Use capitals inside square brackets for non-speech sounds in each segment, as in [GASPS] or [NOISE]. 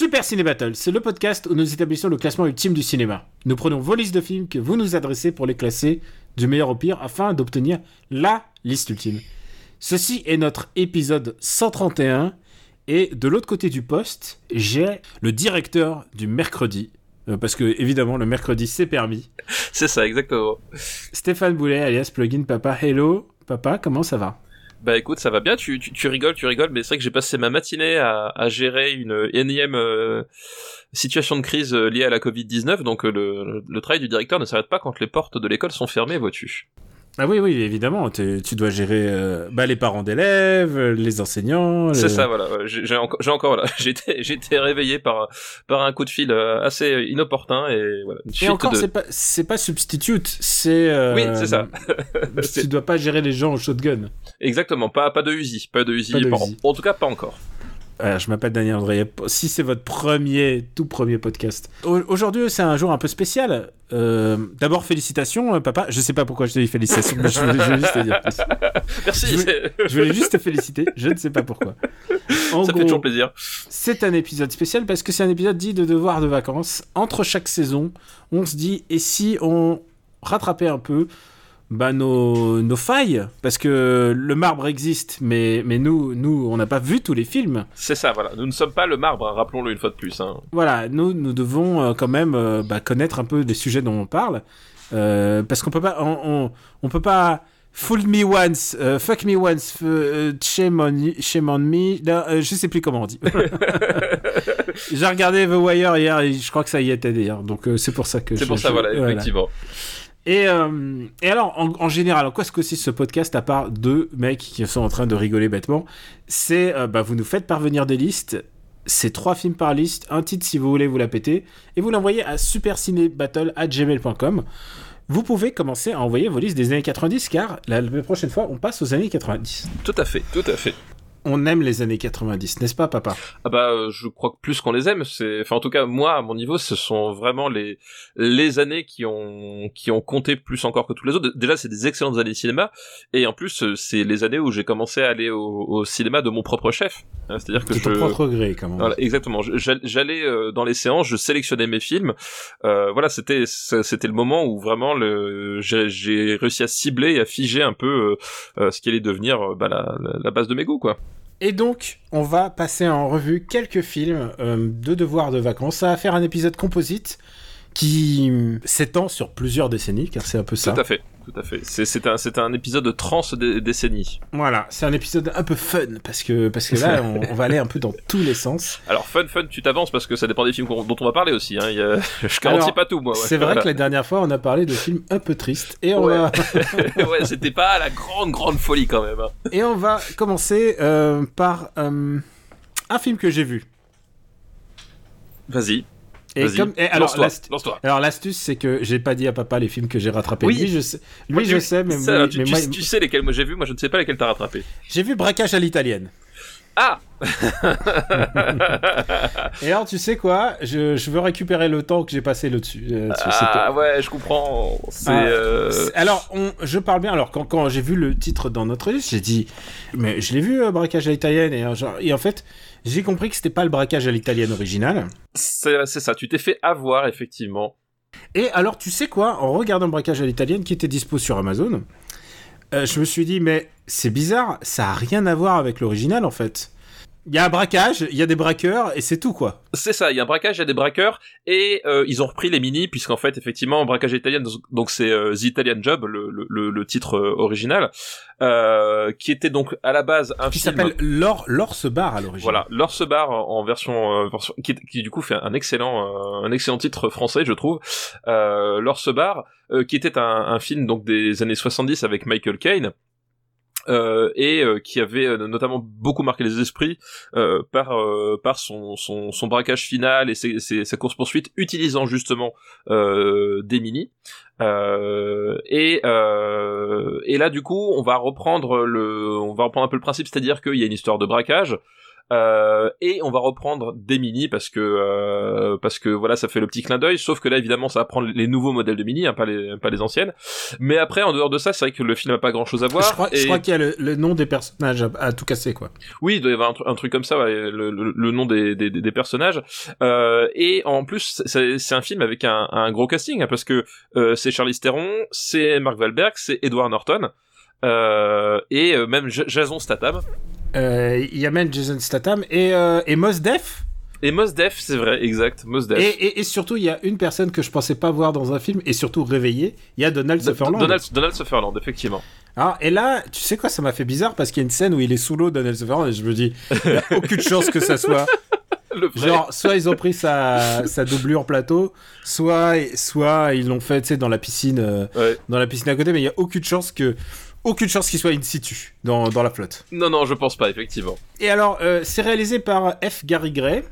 Super Ciné Battle, c'est le podcast où nous établissons le classement ultime du cinéma. Nous prenons vos listes de films que vous nous adressez pour les classer du meilleur au pire afin d'obtenir LA liste ultime. Ceci est notre épisode 131 et de l'autre côté du poste, j'ai le directeur du mercredi. euh, Parce que évidemment le mercredi c'est permis. C'est ça, exactement. Stéphane Boulet alias Plugin Papa. Hello papa, comment ça va? Bah écoute, ça va bien, tu, tu, tu rigoles, tu rigoles, mais c'est vrai que j'ai passé ma matinée à, à gérer une énième euh, situation de crise euh, liée à la Covid-19, donc euh, le, le, le travail du directeur ne s'arrête pas quand les portes de l'école sont fermées, vois-tu. Ah oui, oui, évidemment, tu dois gérer euh, bah, les parents d'élèves, les enseignants. C'est ça, voilà. J'ai encore, encore, voilà, j'ai été, j'ai été réveillé par, par un coup de fil euh, assez inopportun et voilà. Une Et encore, de... c'est pas, c'est pas substitute, c'est. euh, Oui, c'est ça. [LAUGHS] tu dois pas gérer les gens au shotgun. Exactement, pas, pas de Uzi, pas de Uzi, Pas de en tout cas pas encore. Euh, je m'appelle Daniel André. Si c'est votre premier, tout premier podcast. Au- Aujourd'hui, c'est un jour un peu spécial. Euh, D'abord, félicitations, euh, papa. Je sais pas pourquoi je te dis félicitations, mais je voulais, je voulais juste te dire. [LAUGHS] Merci, Je voulais juste te féliciter. Je ne sais pas pourquoi. En ça fait toujours plaisir. C'est un épisode spécial parce que c'est un épisode dit de devoir de vacances. Entre chaque saison, on se dit et si on rattrapait un peu bah, nos, nos failles Parce que le marbre existe, mais, mais nous, nous, on n'a pas vu tous les films. C'est ça, voilà. Nous ne sommes pas le marbre, hein, rappelons-le une fois de plus. Hein. Voilà, nous, nous devons euh, quand même euh, bah, connaître un peu des sujets dont on parle. Euh, parce qu'on peut pas, on, on, on peut pas fool me once, euh, fuck me once, euh, shame, on, shame on me. Non, je sais plus comment on dit. [LAUGHS] J'ai regardé The Wire hier et je crois que ça y était d'ailleurs. Donc euh, c'est pour ça que. C'est pour ça, voilà, effectivement. Et, euh, et alors, en, en général, en quoi est-ce que c'est ce podcast à part deux mecs qui sont en train de rigoler bêtement? C'est, euh, bah, vous nous faites parvenir des listes. C'est trois films par liste, un titre si vous voulez vous la péter, et vous l'envoyez à supercinébattle@gmail.com. Vous pouvez commencer à envoyer vos listes des années 90, car la, la prochaine fois, on passe aux années 90. Tout à fait, tout à fait. On aime les années 90, n'est-ce pas, papa? Ah bah, euh, je crois que plus qu'on les aime, c'est, enfin en tout cas moi à mon niveau, ce sont vraiment les les années qui ont qui ont compté plus encore que tous les autres. Déjà, c'est des excellentes années de cinéma, et en plus, euh, c'est les années où j'ai commencé à aller au, au cinéma de mon propre chef. Hein, C'est-à-dire que De ton propre gré, quand même. Voilà, exactement. J'allais euh, dans les séances, je sélectionnais mes films. Euh, voilà, c'était c'était le moment où vraiment le j'ai réussi à cibler et à figer un peu euh, ce qui allait devenir bah, la, la base de mes goûts, quoi. Et donc, on va passer en revue quelques films euh, de devoirs de vacances. Ça va faire un épisode composite qui s'étend sur plusieurs décennies, car c'est un peu ça. Tout à fait, tout à fait. C'est un c'est un épisode de trans dé- décennie. Voilà, c'est un épisode un peu fun, parce que, parce que là, on, on va aller un peu dans tous les sens. [LAUGHS] Alors fun fun, tu t'avances parce que ça dépend des films dont on va parler aussi. Hein. Il y a- [LAUGHS] je garantis Alors, pas tout, moi. ouais. C'est vrai que la dernière fois, on a parlé de films un peu tristes, et on, Ouais. va, [LAUGHS] ouais, c'était pas la grande grande folie quand même. hein. et on va commencer euh, par euh, un film que j'ai vu. Vas-y. Et comme, et alors, l'astuce, c'est que j'ai pas dit à papa les films que j'ai rattrapés. Oui. Lui, je sais, lui, Moi, je tu- sais, mais, ça, moi- tu, mais tu- moi, tu sais lesquels moi j'ai vu, moi je ne sais pas lesquels t'as rattrapé. j'ai vu Braquage à l'italienne. Ah [LAUGHS] Et alors, tu sais quoi? Je, je veux récupérer le temps que j'ai passé là-dessus. euh, Ah ouais, je comprends. C'est Ah, euh, Alors, on, je parle bien. Alors, quand, quand j'ai vu le titre dans notre liste, j'ai dit, mais je l'ai vu, euh, braquage à l'italienne. Et en fait, j'ai compris que c'était pas le braquage à l'italienne original. c'est ça. Tu t'es fait avoir effectivement. Et alors, tu sais quoi En regardant braquage à l'italienne, qui était dispo sur Amazon, euh, je me suis dit, mais c'est bizarre, ça a rien à voir avec l'original en fait. Il y a un braquage, il y a des braqueurs, et c'est tout quoi. C'est ça. Il y a un braquage, il y a des braqueurs et euh, ils ont repris les mini puisqu'en fait effectivement braquage italien donc c'est euh, The Italian Job le, le, le, titre euh, original euh, qui était donc à la base un Qui film. s'appelle L'or, L'or se barre à l'origine. Voilà, L'or se barre en version, euh, version- qui, qui du coup fait un excellent, euh, un excellent titre français, je trouve. Euh, L'or se barre, euh, qui était un, un film donc des années 70 avec Michael Caine. Euh, et euh, qui avait euh, notamment beaucoup marqué les esprits par son, braquage final et sa course poursuite utilisant justement des mini et et là du coup on va reprendre le on va reprendre un peu le principe c'est-à-dire qu'il y a une histoire de braquage euh, et on va reprendre des mini parce que euh, parce que voilà ça fait le petit clin d'œil. Sauf que là évidemment ça va prendre les nouveaux modèles de mini hein, pas les pas les anciennes. Mais après en dehors de ça c'est vrai que le film a pas grand chose à voir je crois, crois qu'il y a le, nom des personnages à, tout casser quoi. Oui il doit y avoir un, truc comme ça ouais, le, le, nom des, des, des personnages. Euh, et en plus c'est un film avec un, un gros casting hein, parce que euh, c'est Charlie Theron c'est Mark Wahlberg c'est Edward Norton et euh, même Jason Statham euh, il y a même Jason Statham et, euh, et Mos Def. Et Mos Def, c'est vrai, exact, Mos Def. Et, et, et, surtout, il y a une personne que je pensais pas voir dans un film, et surtout réveillé, il y a Donald Sutherland. Donald, Donald Sutherland, effectivement. Alors, et là, tu sais quoi, ça m'a fait bizarre, parce qu'il y a une scène où il est sous l'eau, Donald Sutherland, et je me dis, il a aucune chance que ça soit... [LAUGHS] Genre, soit ils ont pris sa, sa doublure plateau, soit, soit ils l'ont fait, tu sais, dans la piscine, euh, dans la piscine à côté, mais il n'y a aucune chance que aucune chance qu'il soit in situ dans, dans, la flotte. Non, non, je pense pas, effectivement. Et alors, euh, c'est réalisé par F. Gary Gray.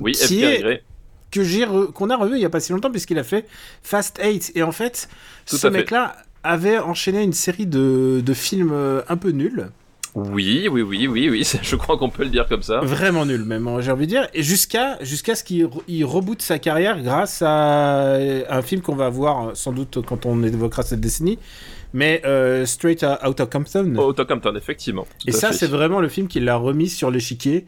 Oui, F. Gary Gray. Que j'ai qu'on a revu il y a pas si longtemps, puisqu'il a fait Fast 8. Et en fait, ce mec-là avait enchaîné une série de, de films euh, un peu nuls. Oui, oui, oui, oui, oui, [LAUGHS] je crois qu'on peut le dire comme ça. Vraiment nul, même, hein, j'ai envie de dire. Et jusqu'à jusqu'à ce qu'il reboote sa carrière grâce à un film qu'on va voir sans doute quand on évoquera cette décennie, mais euh, Straight Outta Compton. Outta Compton, effectivement. Et ça, c'est vraiment le film qui l'a remis sur l'échiquier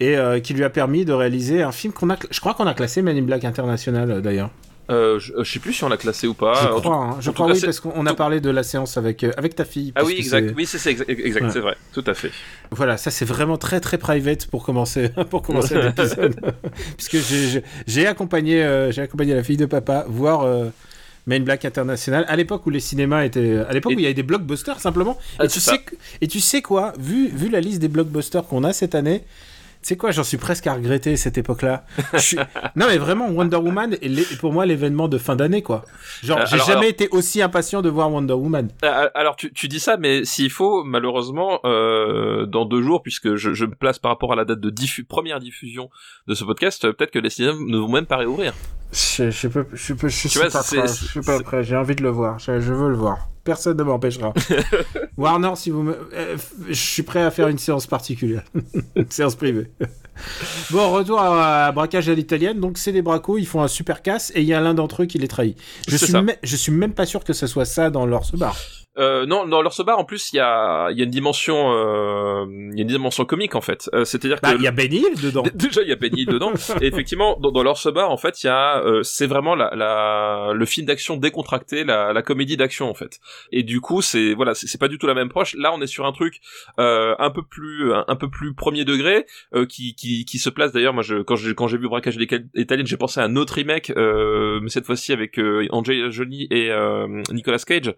et euh, qui lui a permis de réaliser un film qu'on a, je crois qu'on a classé Men in Black International euh, d'ailleurs. Euh, je, je, sais plus si on l'a classé ou pas. Je crois, hein. je crois oui, parce qu'on a parlé de la séance avec, avec ta fille. Ah oui, exact, oui, c'est exact, exact c'est vrai, tout à fait. Voilà, ça c'est vraiment très très private pour commencer, [LAUGHS] pour commencer l'épisode. [LAUGHS] Puisque j'ai accompagné, j'ai accompagné la fille de papa voir Main Black International, à l'époque où les cinémas étaient. À l'époque où il y avait des blockbusters simplement. Ah, et, tu sais, et tu sais quoi, vu, vu la liste des blockbusters qu'on a cette année, sais quoi, j'en suis presque à regretter cette époque-là. non mais vraiment, Wonder Woman est pour moi l'événement de fin d'année quoi. Genre, euh, j'ai jamais été aussi impatient de voir Wonder Woman. Euh, euh, alors tu, tu dis ça, mais s'il faut, malheureusement, euh, dans deux jours, puisque je, je, me place par rapport à la date de diffu première diffusion de ce podcast, peut-être que les cinémas ne vont même pas réouvrir. Je, je, peux, je, peux, je, suis, pas prêt, je suis pas prêt, j'ai envie de le voir, je, veux le voir. Personne ne m'empêchera. [LAUGHS] Warner, si vous me... Euh, je suis prêt à faire une séance particulière. [LAUGHS] une séance privée. [LAUGHS] bon, retour à, braquage à l'italienne. Donc, c'est des bracos, ils font un super casse et il y a l'un d'entre eux qui les trahit. Je suis, je suis même pas sûr que ce soit ça dans leur bar. Euh, non, dans leur Bar en plus, il y a, y a une dimension, euh, il y a une dimension comique en fait. Euh, C'est-à-dire bah, que il y a Ben Hill dedans. [LAUGHS] Déjà, il y a Ben Hill dedans. [LAUGHS] et effectivement, dans, dans leur Bar en fait, il y a, euh, c'est vraiment la, la, le film d'action décontracté, la, la comédie d'action en fait. Et du coup, c'est voilà, c'est pas du tout la même proche. Là, on est sur un truc euh, un peu plus, un, peu plus premier degré, euh, qui, qui, qui se place. D'ailleurs, moi, je, quand j'ai quand j'ai vu Braquage italien, j'ai pensé à un autre remake, mais cette fois-ci avec Angelina Jolie et Nicolas Cage.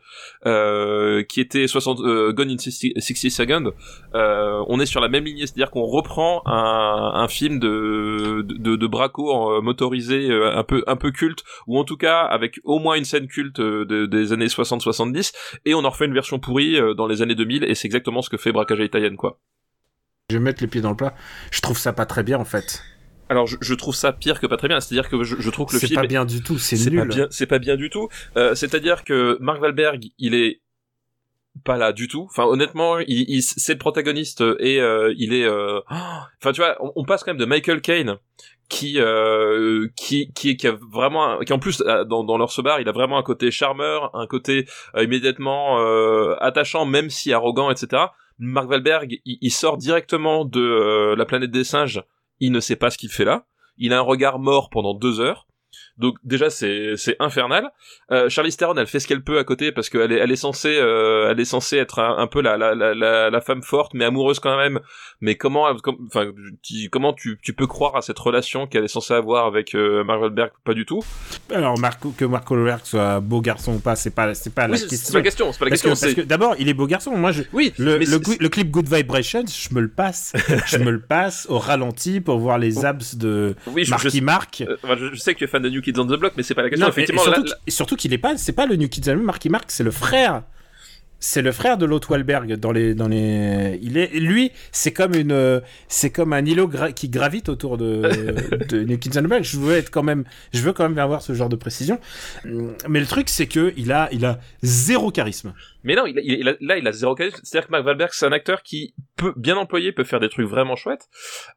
Euh, euh, qui était 60 euh, Gone in 60, Seconds. Euh, on est sur la même lignée, c'est-à-dire qu'on reprend un, un, film de, de, de Braco motorisé un peu un peu culte, ou en tout cas avec au moins une scène culte des années 60-70, et on en refait une version pourrie dans les années 2000, et c'est exactement ce que fait Braquage italienne, quoi. Je vais mettre les pieds dans le plat. Je trouve ça pas très bien en fait. Alors je, je, trouve ça pire que pas très bien, c'est-à-dire que je, je, trouve que le film c'est pas bien du tout, c'est nul. C'est pas bien du tout. Euh, c'est-à-dire que Mark Wahlberg, il est pas là du tout. Enfin, honnêtement, il, il c'est le protagoniste et euh, il est. Euh... [GASPS] Enfin, tu vois, on, passe quand même de Michael Caine qui euh, qui qui qui a vraiment qui en plus euh, dans dans leur bar il a vraiment un côté charmeur un côté euh, immédiatement euh, attachant même si arrogant etc Mark Wahlberg il, il sort directement de la planète des singes. Il ne sait pas ce qu'il fait là. Il a un regard mort pendant deux heures donc déjà c'est c'est infernal. Euh, Charlie Theron elle fait ce qu'elle peut à côté parce qu'elle est elle est censée euh, elle est censée être un, peu la, la la, la femme forte mais amoureuse quand même. Mais comment enfin comment tu, tu peux croire à cette relation qu'elle est censée avoir avec euh, Mark Wahlberg? Pas du tout. Alors Marco, que Mark Wahlberg soit beau garçon ou pas c'est pas c'est pas la question. C'est pas la question. C'est pas la question. Parce que d'abord il est beau garçon. Moi je oui le, le, clip Good Vibrations je me le passe [LAUGHS] je me le passe au ralenti pour voir les abs de oui, Marky Mark. Euh, je, sais que tu es fan de New Kids on the Block, mais c'est pas la question. Effectivement, et, surtout, qu'il est pas, c'est pas le New Kids on the Block, Marky Mark, c'est le frère c'est le frère de l'autre Wahlberg dans les dans les il est lui c'est comme une c'est comme un îlot gra- qui gravite autour de [LAUGHS] de New Kids on the Block. je veux être quand même je veux quand même avoir ce genre de précision mais le truc c'est que il a il a zéro charisme Mais non, il a- il a- là, il a zéro charisme. C'est-à-dire que Mark Wahlberg, c'est un acteur qui peut, bien employé, peut faire des trucs vraiment chouettes.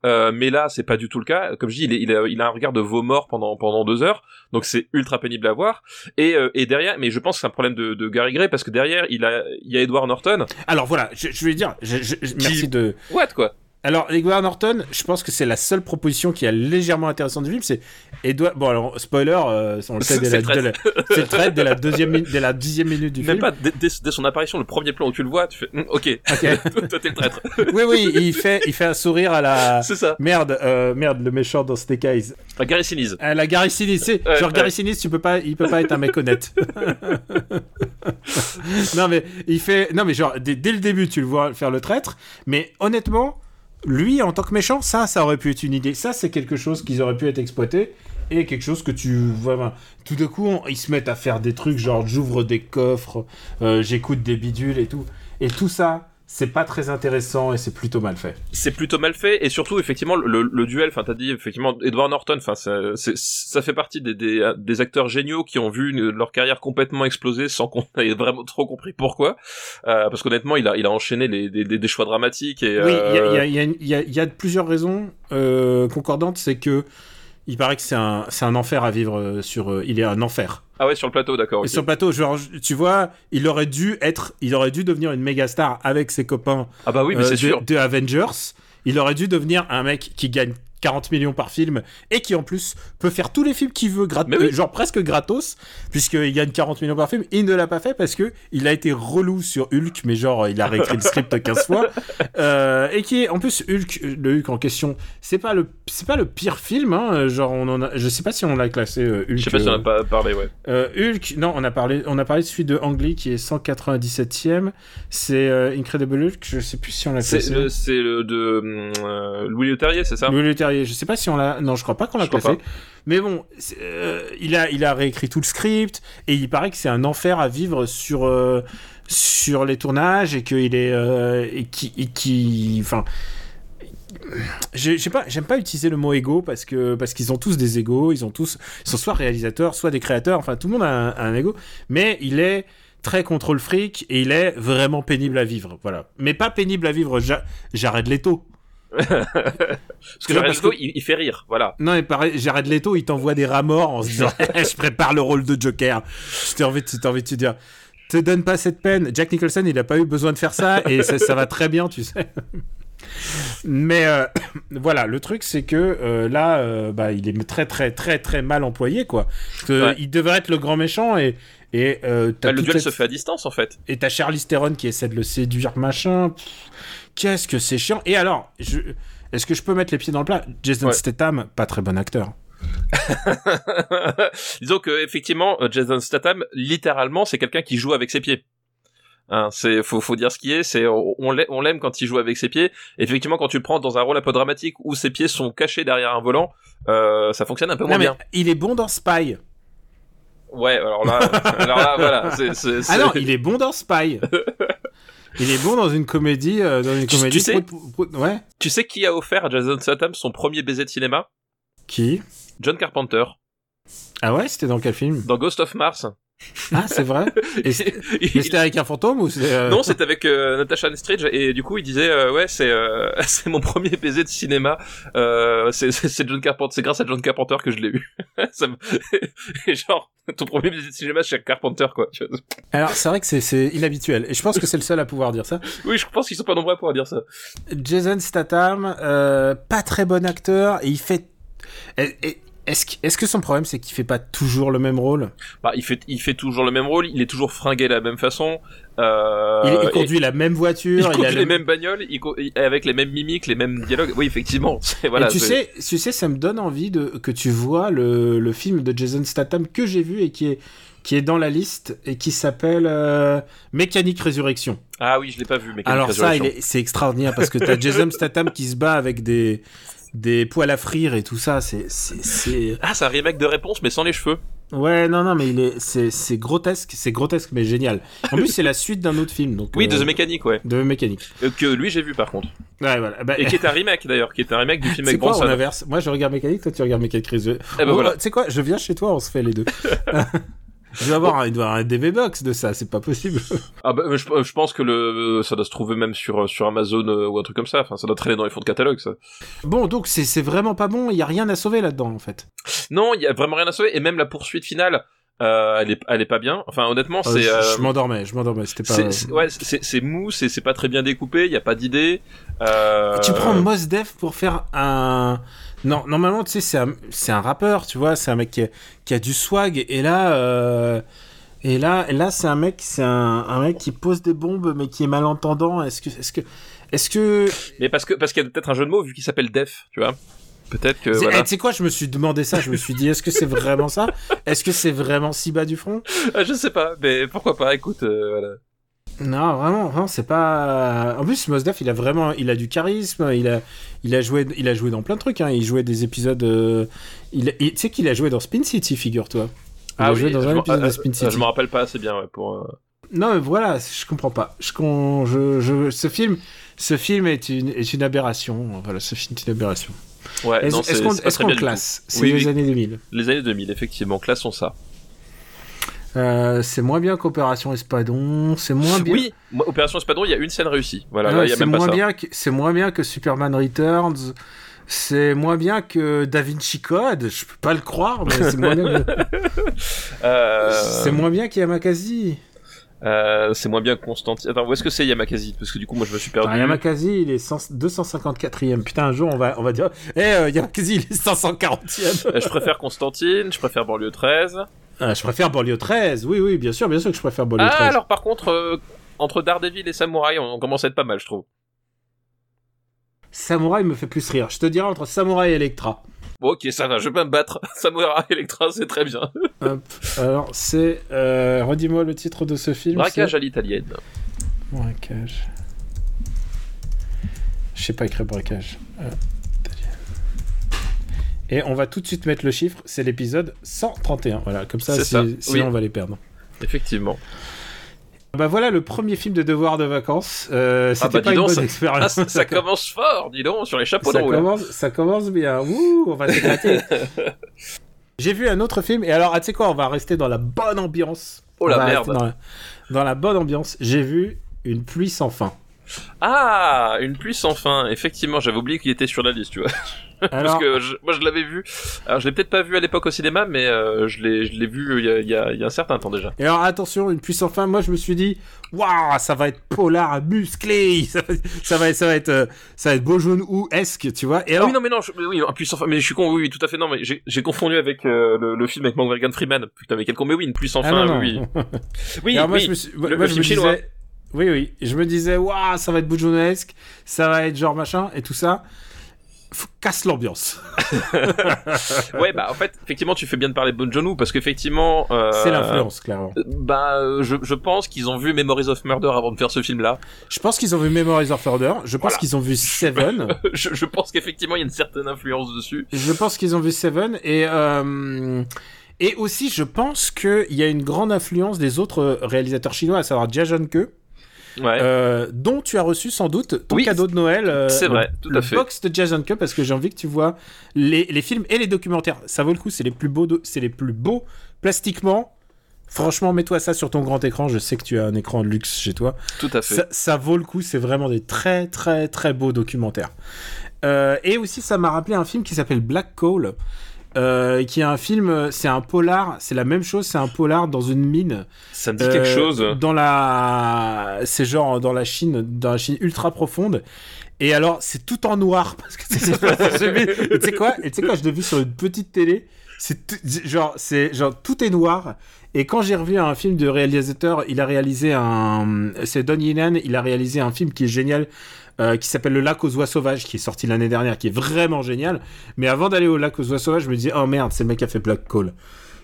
Euh, mais là, c'est pas du tout le cas. Comme je dis, il, est- il a, il a un regard de veau mort pendant, pendant deux heures. Donc c'est ultra pénible à voir. Et, euh, et derrière, mais je pense que c'est un problème de, de Gary Gray parce que derrière, il a, il y a Edward Norton. alors voilà je, je vais dire je, je- je- merci de What, quoi? Alors, Edward Norton, je pense que c'est la seule proposition qui est légèrement intéressante du film. C'est Edward. Bon, alors, spoiler, euh, on le sait dès [LAUGHS] C'est la, le traître. dès la- [LAUGHS] c'est le traître dès la deuxième, dès la dixième minute du Même film. pas, dès, son apparition, le premier plan où tu le vois, tu fais, Hum, ok, Ok. [LAUGHS] toi t'es le traître. oui, oui, il fait, il fait un sourire à la. c'est ça. Merde, euh, merde, le méchant dans Snake Eyes. Enfin, Gary Sinise. À la Gary Sinise, c'est Ouais, genre ouais. Gary Sinise, tu peux pas, il peut pas être un mec honnête. non mais il fait, non mais genre dès, dès le début tu le vois faire le traître, mais honnêtement, lui en tant que méchant, ça, ça aurait pu être une idée. Ça, c'est quelque chose qu'ils auraient pu être exploité et quelque chose que tu vois. ben, Tout d'un coup, ils se mettent à faire des trucs genre j'ouvre des coffres, euh, j'écoute des bidules et tout, et tout ça. C'est pas très intéressant et c'est plutôt mal fait. c'est plutôt mal fait et surtout effectivement le, le duel enfin t'as dit effectivement Edward Norton enfin ça, c'est- ça fait partie des, des, des acteurs géniaux qui ont vu une- leur carrière complètement exploser sans qu'on [LAUGHS] ait vraiment trop compris pourquoi Euh, parce qu'honnêtement il a il a enchaîné les, des, des- des choix dramatiques et Oui, il y, a- euh, il y a- il y a une- il y a- il y a plusieurs raisons euh, concordantes. C'est que il paraît que c'est un, c'est un enfer à vivre euh, sur. euh, il est un enfer. ah ouais sur le plateau d'accord Et ok. sur le plateau, genre, tu vois, il aurait dû être, il aurait dû devenir une méga star avec ses copains ah bah oui mais euh, c'est de, sûr de Avengers. Il aurait dû devenir un mec qui gagne 40 millions par film et qui en plus peut faire tous les films qu'il veut, grat- Mais oui. euh, genre presque gratos, puisqu'il gagne 40 millions par film. Il ne l'a pas fait parce que il a été relou sur Hulk, mais genre il a réécrit le script 15 fois. Euh, et qui est en plus Hulk, le Hulk en question, c'est pas le c'est pas le pire film, hein, genre on en a, je sais pas si on l'a classé euh, Hulk. je sais pas si on euh, a pas parlé ouais euh, Hulk, non, on a parlé, on a parlé de celui de Ang Lee qui est 197e. C'est euh, Incredible Hulk. Je sais plus si on l'a classé. le c'est le de euh, Louis Leterrier c'est ça? Louis Leterrier. Je sais pas si on l'a. Non, je crois pas qu'on l'a classé. Mais bon, euh, il a, il a réécrit tout le script et il paraît que c'est un enfer à vivre sur euh, sur les tournages et qu'il est euh, et qui, et qui, enfin. Pas, j'aime pas utiliser le mot égo parce que parce qu'ils ont tous des égos, ils ont tous, ils sont soit réalisateurs, soit des créateurs, enfin tout le monde a un, a un ego, mais il est très contrôle fric et il est vraiment pénible à vivre, voilà. Mais pas pénible à vivre, Ja- Jared Leto. Parce que Jared Leto, que- il, il fait rire voilà Non, mais pareil, Jared Leto, il t'envoie des rats morts en se disant [LAUGHS] Je prépare le rôle de Joker. Je t'ai envie, de- t'as envie de te dire Te donne pas cette peine. Jack Nicholson, il a pas eu besoin de faire ça et ça, ça va très bien, tu sais. Mais euh, [COUGHS] voilà, le truc, c'est que euh, là, euh, bah, il est très, très, très, très mal employé, quoi. Que Ouais. Il devrait être le grand méchant et. Et Bah, le duel cette- se fait à distance en fait et t'as Charlize Theron qui essaie de le séduire, machin. Pff, Qu'est-ce que c'est chiant. Et alors, je... est-ce que je peux mettre les pieds dans le plat? Jason Ouais. Statham, pas très bon acteur. [LAUGHS] Disons que effectivement, euh, Jason Statham, littéralement, c'est quelqu'un qui joue avec ses pieds. Hein, c'est faut faut dire ce qui est. C'est on on l'ai- on l'aime quand il joue avec ses pieds. Effectivement, quand tu le prends dans un rôle un peu dramatique où ses pieds sont cachés derrière un volant, euh, ça fonctionne un peu moins mais bien. il est bon dans Spy. Ouais, alors là, [LAUGHS] alors là, voilà. c'est- Ah non, il est bon dans Spy. [LAUGHS] il est bon dans une comédie, euh, dans une Tu- comédie. tu sais- prout- prout- ouais. Tu sais qui a offert à Jason Statham son premier baiser de cinéma? Qui? John Carpenter Ah ouais, c'était dans quel film? Dans Ghost of Mars. Ah, c'est vrai. [LAUGHS] Et Mais c'était avec un fantôme ou c'est euh, Non, c'est avec euh, Natasha Henstridge et du coup il disait euh, ouais c'est euh, [LAUGHS] c'est mon premier baiser de cinéma. Euh, c'est c'est c'est John Carpenter, c'est grâce à John Carpenter que je l'ai eu. [LAUGHS] Ça me... et genre ton premier baiser de cinéma c'est Carpenter quoi. Alors, c'est vrai que c'est- c'est inhabituel. Et je pense que c'est le seul à pouvoir dire ça. Oui, je pense qu'ils sont pas nombreux à pouvoir dire ça. Jason Statham, euh, pas très bon acteur, et il fait. et- et- Est-ce que, son problème, c'est qu'il fait pas toujours le même rôle? Bah il fait il fait toujours le même rôle, il est toujours fringué de la même façon. Euh, il, il et- conduit la même voiture, il a conduit le- les mêmes bagnoles, il il- avec les mêmes mimiques, les mêmes dialogues. Oui, effectivement. [LAUGHS] Voilà, et tu sais, tu sais, ça me donne envie de que tu vois le, le film de Jason Statham que j'ai vu et qui est qui est dans la liste et qui s'appelle euh, Mécanique Résurrection. Ah oui, je l'ai pas vu. Mais Alors ça, il est- c'est extraordinaire parce que t'as [LAUGHS] Jason Statham qui se bat avec des des poils à frire et tout ça. C'est Ah, c'est un remake de Réponse, mais sans les cheveux. Ouais, non, non, mais il est, c'est, c'est grotesque, c'est grotesque, mais génial. En plus, c'est la suite d'un autre film, donc. Oui, de euh, The Mechanic, ouais. De mécanique. Euh, que lui, j'ai vu par contre. Ouais, voilà. Bah, Et qui est un [LAUGHS] remake d'ailleurs, qui est un remake du film avec quoi, on Bronson. inverse? Moi, je regarde mécanique, toi, tu regardes mécanique Chris. Eh ben Oh, voilà. Tu sais quoi? Je viens chez toi, on se fait les deux. [LAUGHS] je vais avoir un, il doit y avoir un DV box de ça, c'est pas possible. Ah bah, je, je pense que le, ça doit se trouver même sur, sur Amazon euh, ou un truc comme ça. Enfin, ça doit traîner dans les fonds de catalogue, ça. bon, donc c'est, c'est vraiment pas bon. Il y a rien à sauver là-dedans, en fait. Non, il y a vraiment rien à sauver. Et même la poursuite finale, euh, elle est, elle est pas bien. Enfin, honnêtement, Euh, c'est. je, euh, je m'endormais, je m'endormais. C'était pas. c'est, ouais, c'est, mou, c'est, c'est pas très bien découpé, il y a pas d'idée. Euh... Tu prends Mos Def pour faire un. Non, normalement, tu sais, c'est un, c'est un rappeur, tu vois, c'est un mec qui a, qui a du swag, et là, euh, et là, et là, c'est un mec, c'est un, un mec qui pose des bombes, mais qui est malentendant. Est-ce que, est-ce que, est-ce que, Mais parce que, parce qu'il y a peut-être un jeu de mots vu qu'il s'appelle Def, tu vois. Peut-être que, C'est- voilà. eh, tu sais quoi, je me suis demandé ça, je me suis dit, est-ce que c'est vraiment ça? Est-ce que c'est vraiment si bas du front? Ah, je sais pas, mais pourquoi pas, écoute, euh, voilà. Non, vraiment, vraiment, c'est pas. En plus, Mos Def, il a vraiment, il a du charisme, il a, il a joué, il a joué dans plein de trucs. Hein. Il jouait des épisodes. euh, Il, il- tu sais qu'il a joué dans Spin City, figure-toi. Il a joué dans je un épisode ah, de Spin ah, City. Je me rappelle pas assez bien, ouais, pour. euh, Non, mais voilà, je comprends pas. Je, con- je, je, ce film, ce film est une, est une aberration. Voilà, ce film est une aberration. Ouais, Est-ce qu'on classe. C'est Oui, les oui. années 2000. Les années 2000, effectivement, classons ça. Euh, c'est moins bien qu'Opération Espadon. C'est moins bien. Oui, Opération Espadon, il y a une scène réussie. Voilà, Ah ouais, c'est pas moins ça. bien que c'est moins bien que Superman Returns. C'est moins bien que Da Vinci Code. Je peux pas le croire, mais c'est moins bien. Que... [LAUGHS] Euh, C'est moins bien qu'Yamakasi. Euh, c'est moins bien que Constantine. Attends, où est-ce que c'est Yamakasi? Parce que du coup, moi, je me suis perdu. Ah, Yamakasi, il est 100 254e. Putain, un jour, on va, on va dire, eh, euh, Yamakasi, il est 540e. Euh, je préfère Constantine, je préfère Banlieue 13. Ah, je préfère Banlieue 13. Oui, oui, bien sûr, bien sûr que je préfère Banlieue Ah, 13. alors par contre, euh, entre Daredevil et Samouraï, on, on commence à être pas mal, je trouve. Samouraï me fait plus rire. Je te dirais entre Samouraï et Electra. Bon, ok, ça va, je vais pas me battre. [LAUGHS] Samouraï Electra, c'est très bien. [LAUGHS] Hop. Alors, c'est. Euh, Redis-moi le titre de ce film. Braquage à l'italienne. Braquage. Je sais pas écrire braquage. Euh, Et on va tout de suite mettre le chiffre, c'est l'épisode 131. Voilà, comme ça, si- ça, sinon oui. on va les perdre. Effectivement. Bah voilà le premier film de devoir de vacances. Euh, C'était bah, pas une bonne ça- Ah, expérience. ça, commence fort, dis donc, sur les chapeaux de ça roue. là. commence, ça commence bien. Ouh, on va s'éclater. [LAUGHS] J'ai vu un autre film et alors, ah, tu sais quoi, on va rester dans la bonne ambiance. Oh la merde. rester Dans la, dans la bonne ambiance. J'ai vu une pluie sans fin. Ah, une pluie sans fin. Effectivement, j'avais oublié qu'il était sur la liste, tu vois. [LAUGHS] Alors, Parce que je- moi, je l'avais vu. Alors, je l'ai peut-être pas vu à l'époque au cinéma, mais euh, je l'ai, je l'ai vu il y, a, il y a- il y a un certain temps déjà. Et alors attention, une puissance fin, moi je me suis dit, waouh, ça va être polar musclé, [LAUGHS] ça va, ça va être, ça va être, euh, ça va être beau jaune ou esque, tu vois. Et Ah alors, oui, non, mais non, je, oui, un pluie sans fin. Mais je suis con, oui, oui, tout à fait, non, mais j'ai, j'ai confondu avec euh, le, le film avec Morgan Freeman. Putain, mais quel con, mais oui, une Ah, fin, non, non. oui. [LAUGHS] Oui, moi, oui. je me suis, Le- moi, le je film me chinois. disais, oui, oui, je me disais, waouh, ça va être beau jaunesque, ça va être genre machin et tout ça. Casse l'ambiance. [LAUGHS] ouais, bah, en fait, effectivement, tu fais bien de parler de Bon Joon-ho, parce qu'effectivement... Euh, C'est l'influence, clairement. euh, Bah, euh, je, je pense qu'ils ont vu Memories of Murder avant de faire ce film-là. Je pense qu'ils ont vu Memories of Murder, je pense Voilà. qu'ils ont vu Seven, [LAUGHS] je, je pense qu'effectivement, il y a une certaine influence dessus. je pense qu'ils ont vu Seven et euh, et aussi je pense qu'il y a une grande influence des autres réalisateurs chinois, à savoir Jia Zhangke. Ouais. Euh, dont tu as reçu sans doute ton Oui, cadeau de Noël. euh, c'est vrai, tout à le fait. box de Jason Cup parce que j'ai envie que tu vois les, les films et les documentaires. Ça vaut le coup, c'est les plus beaux, c'est les plus beaux plastiquement. Franchement, mets-toi ça sur ton grand écran. Je sais que tu as un écran de luxe chez toi. Tout à fait. Ça, ça vaut le coup. C'est vraiment des très très très beaux documentaires. Euh, et aussi, ça m'a rappelé un film qui s'appelle Black Coal. Euh, qui est un film, c'est un polar, c'est la même chose, c'est un polar dans une mine. Ça me dit quelque Euh, chose. Dans la, c'est genre dans la Chine, dans la Chine ultra profonde. Et alors, c'est tout en noir [LAUGHS] parce que c'est tu sais quoi Et tu sais quoi Je l'ai vu sur une petite télé. C'est tout- genre, c'est genre tout est noir. Et quand j'ai revu un film de réalisateur, il a réalisé un, c'est Don Yinan, il a réalisé un film qui est génial. Euh, qui s'appelle Le lac aux oies sauvages, qui est sorti l'année dernière, qui est vraiment génial. Mais avant d'aller au lac aux oies sauvages, je me dis, oh merde, c'est le mec qui a fait Black Call.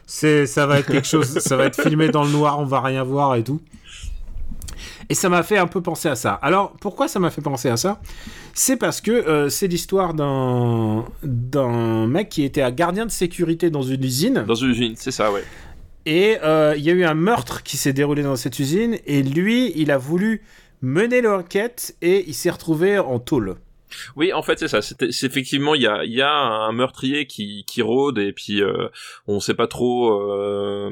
C'est, ça va être quelque chose, ça va être filmé dans le noir, on va rien voir et tout. Et ça m'a fait un peu penser à ça. Alors, pourquoi ça m'a fait penser à ça? C'est parce que euh, c'est l'histoire d'un d'un mec qui était un gardien de sécurité dans une usine. Dans une usine, c'est ça, ouais. Et euh, il y a eu un meurtre qui s'est déroulé dans cette usine. Et lui, il a voulu mener l'enquête et il s'est retrouvé en tôle. Oui, en fait, c'est ça. C'est c'est effectivement, il y a, y a un meurtrier qui, qui rôde et puis euh, on sait pas trop, euh,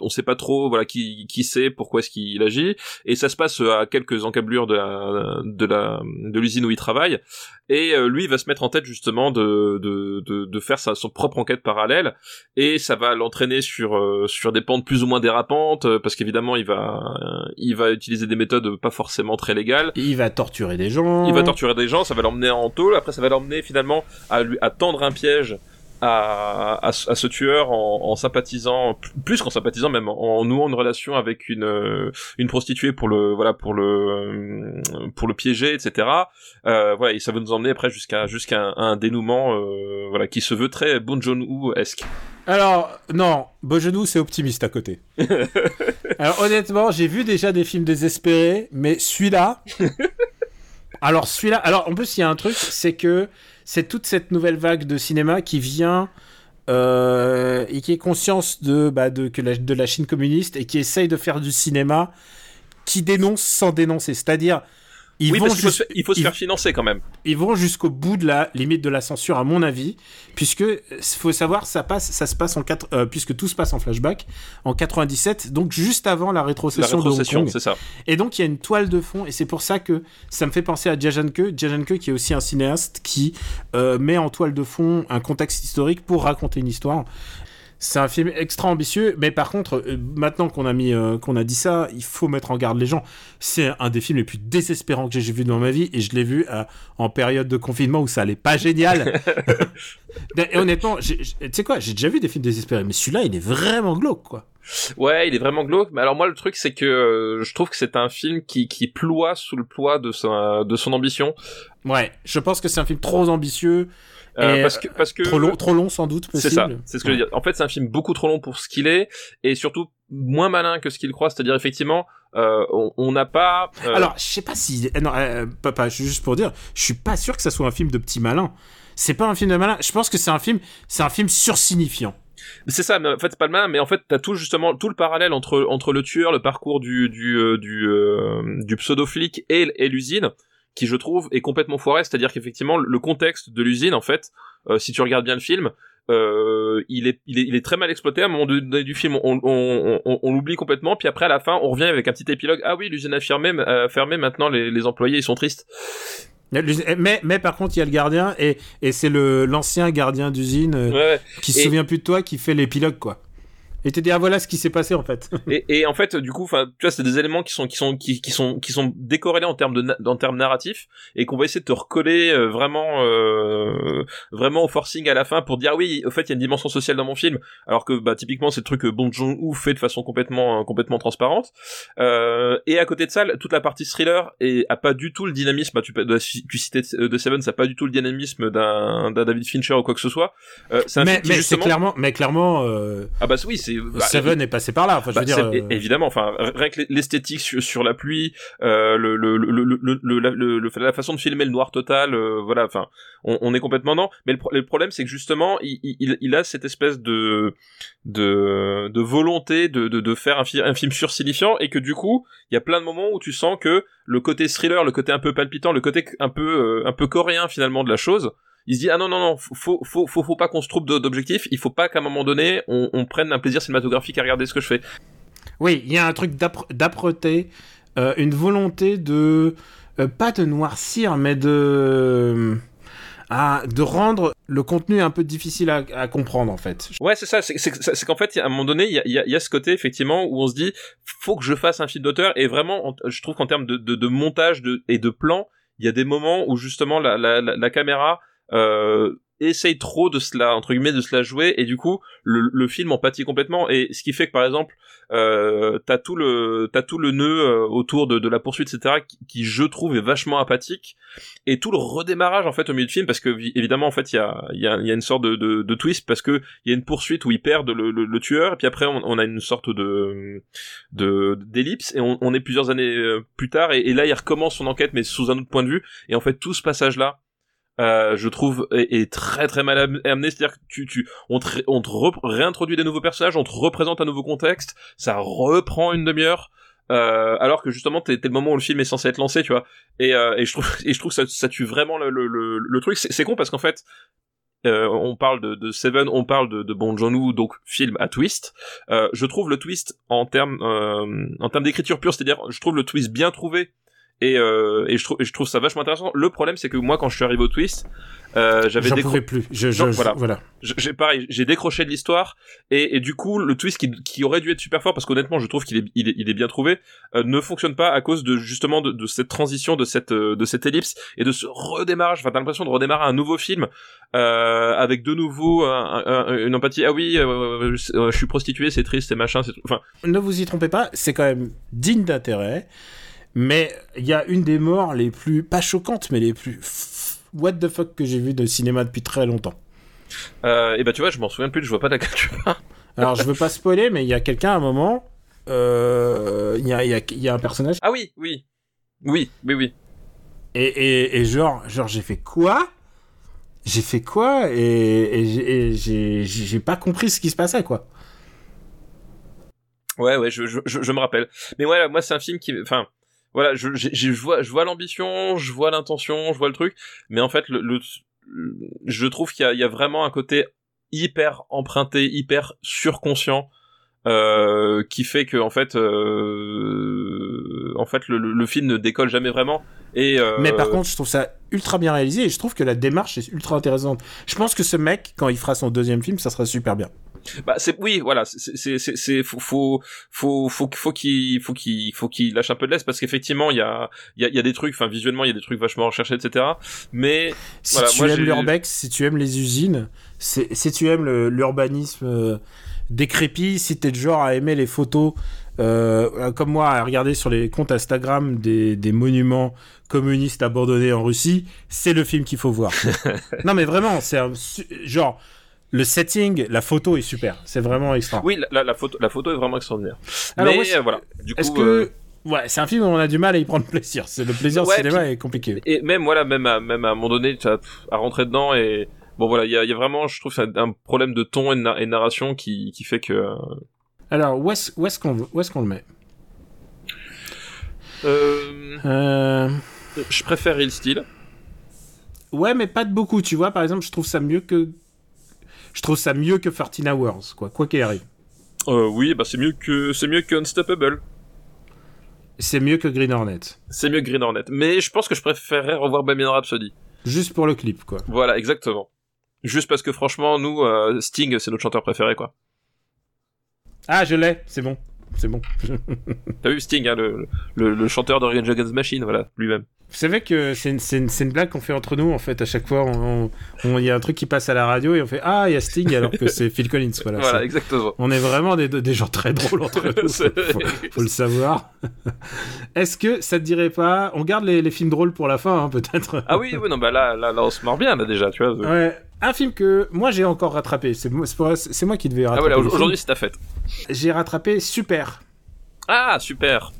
on sait pas trop, voilà, qui, qui sait pourquoi est-ce qu'il agit. Et ça se passe à quelques encablures de la, de la, de l'usine où il travaille. Et euh, lui, il va se mettre en tête justement de, de, de, de faire sa son propre enquête parallèle. Et ça va l'entraîner sur, euh, sur des pentes plus ou moins dérapantes, euh, parce qu'évidemment, il va, il va utiliser des méthodes pas forcément très légales. Il va torturer des gens. Il va torturer des gens, ça va l'emmener en tôle. Après, ça va l'emmener finalement à lui à tendre un piège à, à, ce- à ce tueur en, en sympathisant plus qu'en sympathisant même en, en nouant une relation avec une euh, une prostituée pour le voilà pour le euh, pour le piéger etc euh, voilà et ça va nous emmener après jusqu'à jusqu'à un, un dénouement euh, voilà qui se veut très Bon Joon-ho esque Alors, non, Bogenou, c'est optimiste à côté. [LAUGHS] Alors, honnêtement, j'ai vu déjà des films désespérés, mais celui-là. [LAUGHS] alors, celui-là. Alors, en plus, il y a un truc, c'est que c'est toute cette nouvelle vague de cinéma qui vient. euh, et qui est conscience de, bah, de, la Chine communiste et qui essaye de faire du cinéma qui dénonce sans dénoncer. C'est-à-dire, ils oui vont parce il faut se ils- faire financer quand même. ils vont jusqu'au bout de la limite de la censure à mon avis puisque euh, faut savoir ça passe ça se passe en quatre euh, puisque tout se passe en flashback en 97 donc juste avant la la rétrocession, de Hong Kong. ça. Et donc il y a une toile de fond et c'est pour ça que ça me fait penser à Jajanke Jajanke qui est aussi un cinéaste qui euh, met en toile de fond un contexte historique pour raconter une histoire c'est un film extra ambitieux, mais par contre, euh, maintenant qu'on a mis, euh, qu'on a dit ça, il faut mettre en garde les gens. C'est un des films les plus désespérants que j'ai vu dans ma vie, et je l'ai vu euh, en période de confinement où ça allait pas génial. [LAUGHS] et honnêtement, tu sais quoi, j'ai déjà vu des films désespérés, mais celui-là, il est vraiment glauque, quoi. Ouais, il est vraiment glauque. Mais alors moi, le truc, c'est que euh, je trouve que c'est un film qui, qui ploie sous le poids de, sa, de son ambition. Ouais, je pense que c'est un film trop ambitieux, Euh, parce que, parce que trop long, trop long sans doute. c'est ça. C'est ce que je veux dire. En fait, c'est un film beaucoup trop long pour ce qu'il est, et surtout moins malin que ce qu'il croit. C'est-à-dire, effectivement, euh, on n'a pas. euh, Alors, je sais pas si. euh, Non, euh, papa, juste pour dire, je suis pas sûr que ça soit un film de petit malin. C'est pas un film de malin. Je pense que c'est un film, c'est un film sursignifiant. C'est ça, mais en fait c'est pas le malin, mais en fait t'as tout justement tout le parallèle entre entre le tueur, le parcours du du euh, du, euh, du pseudo flic et, et l'usine, qui je trouve est complètement foiré. C'est-à-dire qu'effectivement le contexte de l'usine, en fait, euh, si tu regardes bien le film, euh, il est il est il est très mal exploité. À un moment donné du film, on on, on, on l'oublie complètement, puis après à la fin on revient avec un petit épilogue. Ah oui, l'usine a fermé, a fermé. Maintenant les les employés ils sont tristes. Mais, mais par contre, il y a le gardien et, et c'est le l'ancien gardien d'usine euh, Ouais, ouais. qui se Et- souvient plus de toi qui fait l'épilogue quoi. Et te dit ah voilà ce qui s'est passé en fait. [LAUGHS] et, et en fait du coup enfin tu vois c'est des éléments qui sont qui sont qui, qui sont qui sont décorrélés en termes de en termes narratifs et qu'on va essayer de te recoller euh, vraiment euh, vraiment au forcing à la fin pour dire ah oui au fait il y a une dimension sociale dans mon film. Alors que bah typiquement c'est le truc que Bong Joon-ho fait de façon complètement euh, complètement transparente. Euh, et à côté de ça toute la partie thriller et a pas du tout le dynamisme. Bah, tu, de- tu citais euh, de Seven ça a pas du tout le dynamisme d'un David Fincher ou quoi que ce soit. Euh, c'est Mais, mais c'est clairement, mais clairement, euh, ah bah oui c'est bah, Seven est passé par là. Enfin, je bah, veux dire. c'est- euh, évidemment, enfin, rien que l'esthétique sur, sur la pluie, euh, le, le, le, le, le, le- la- le- le- la façon de filmer le noir total, euh, voilà, enfin, on, on est complètement dans. Mais le, pro- le problème, c'est que justement, il, il, il a cette espèce de de, de volonté de, de, de faire un, fi- un film sursignifiant et que du coup, il y a plein de moments où tu sens que le côté thriller, le côté un peu palpitant, le côté un peu euh, un peu coréen finalement de la chose. Il se dit ah non non non faut faut faut, faut pas qu'on se trouve d'objectifs il faut pas qu'à un moment donné on, on prenne un plaisir cinématographique à regarder ce que je fais Oui, il y a un truc d'âpre- d'âpreté, euh, une volonté de euh, pas de noircir, mais de ah, de rendre le contenu un peu difficile à, à comprendre en fait. Ouais, c'est ça. C'est qu'en fait, à un moment donné, il y a, il y a- y a ce côté effectivement où on se dit, faut que je fasse un film d'auteur. Et vraiment, en- je trouve qu'en termes de, de, de montage de, et de plan, il y a des moments où justement la, la, la, la caméra euh, essaye trop de cela entre guillemets de se la jouer et du coup le, le film en pâtit complètement et ce qui fait que par exemple euh, t'as tout le t'as tout le nœud euh, autour de, de la poursuite etc qui, qui, je trouve est vachement apathique et tout le redémarrage en fait au milieu du film parce que évidemment en fait il y a il y a, y a une sorte de, de, de twist parce que il y a une poursuite où ils perdent le, le, le tueur et puis après on, on, a une sorte de de d'ellipse et on, on, est plusieurs années euh, plus tard et, et là il recommence son enquête mais sous un autre point de vue et en fait tout ce passage là euh, je trouve est, est, très très mal amené. C'est-à-dire que tu tu on te, on te réintroduit des nouveaux personnages on te représente un nouveau contexte ça reprend une demi-heure euh, alors que justement t'es, le moment où le film est censé être lancé tu vois. Et, euh, et je trouve et je trouve que ça, ça tue vraiment le, le, le, truc. C'est, c'est con parce qu'en fait euh, on parle de, de, Seven, on parle de, de Bon donc film à twist. Euh, je trouve le twist en termes euh, en termes d'écriture pure, c'est-à-dire je trouve le twist bien trouvé et, euh, et, je trouve, je trouve ça vachement intéressant. Le problème, c'est que moi, quand je suis arrivé au twist, euh, j'avais décroché plus. Je, je, voilà. voilà. J'ai pareil, j'ai décroché de l'histoire et, et, du coup, le twist qui, qui, aurait dû être super fort, parce qu'honnêtement, je trouve qu'il est, il est, il est, bien trouvé, euh, ne fonctionne pas à cause de justement de, de cette transition, de cette, euh, de cette ellipse et de ce redémarrage. Enfin, t'as l'impression de redémarrer un nouveau film euh, avec de nouveau un, un, une empathie. Ah oui, euh, je, je, suis prostituée, c'est triste, c'est machin, c'est. Enfin. Ne vous y trompez pas, c'est quand même digne d'intérêt. Mais il y a une des morts les plus, pas choquantes, mais les plus what the fuck que j'ai vu de cinéma depuis très longtemps. Euh, et bah tu vois, je m'en souviens plus, je vois pas de tu [LAUGHS] Alors je veux pas spoiler, mais il y a quelqu'un à un moment, euh, il y, a, y, a, y a un personnage. Ah oui, oui, oui, oui, oui. Et, et, et genre, genre j'ai fait quoi? J'ai fait quoi? Et, et j'ai pas compris ce qui se passait quoi. Ouais, ouais, je, je, je, je me rappelle. Mais ouais, moi c'est un film qui, enfin, voilà, je, je, je vois, je vois l'ambition, je vois l'intention, je vois le truc, mais en fait, le, le je trouve qu'il y y a vraiment un côté hyper emprunté, hyper surconscient. Euh, qui fait que en fait, euh, en fait, le, le, film ne décolle jamais vraiment. Et euh... Mais par contre, je trouve ça ultra bien réalisé et je trouve que la démarche est ultra intéressante. Je pense que ce mec, quand il fera son deuxième film, ça sera super bien. Bah c'est oui voilà c'est c'est c'est faut faut faut faut faut qu'il faut qu'il faut qu'il lâche un peu de laisse parce qu'effectivement il y a il y a, y a des trucs enfin visuellement il y a des trucs vachement recherchés etc mais si voilà, tu moi, aimes l'urbex si tu aimes les usines si tu aimes l'urbanisme euh, décrépit si t'es de genre à aimer les photos euh, comme moi à regarder sur les comptes Instagram des, des monuments communistes abandonnés en Russie c'est le film qu'il faut voir. [LAUGHS] Non mais vraiment c'est genre le setting, la photo est super. C'est vraiment extra. Oui, la, la, photo, la photo est vraiment extraordinaire. Alors, Mais voilà. Du coup, est-ce que euh... ouais, c'est un film où on a du mal à y prendre plaisir. C'est le plaisir ouais, cinéma puis, est compliqué. Et même voilà, même à, même à un moment donné, tu as à rentrer dedans et bon voilà, il y a, y a, vraiment, je trouve, un problème de ton et de, na et de narration qui, qui fait que. Euh, Alors où est-ce est-ce qu'on où est-ce qu'on le met? Euh... euh... Je préfère Real Steel. Ouais, mais pas de beaucoup. Tu vois, par exemple, je trouve ça mieux que je trouve ça mieux que 13 Hours, quoi, quoi qu'il arrive. Euh, oui, bah c'est mieux que c'est mieux que Unstoppable. C'est mieux que Green Hornet. C'est mieux que Green Hornet, mais je pense que je préférerais revoir Bohemian Rhapsody. Juste pour le clip, quoi. Voilà, exactement. Juste parce que franchement, nous, euh, Sting, c'est notre chanteur préféré, quoi. Ah, je l'ai, c'est bon, c'est bon. [LAUGHS] T'as vu Sting, hein, le, le, le, chanteur Rage Against Machine, voilà, lui-même. Vous savez que c'est une, une, une, blague qu'on fait entre nous, en fait, à chaque fois. Il y a un truc qui passe à la radio et on fait Ah, il y a Sting, alors que c'est Phil Collins. Voilà, voilà exactement. On est vraiment des, des gens très drôles entre [LAUGHS] nous. faut, faut, le savoir. [LAUGHS] Est-ce que ça te dirait pas On garde les, les films drôles pour la fin, hein, peut-être Ah oui, oui, non, bah là, là, là, on se mord bien, là, déjà, tu vois. Ouais. Un film que moi j'ai encore rattrapé, c'est moi qui devais rattraper. Ah voilà, aujourd'hui c'est ta fête. J'ai rattrapé Super. Ah, super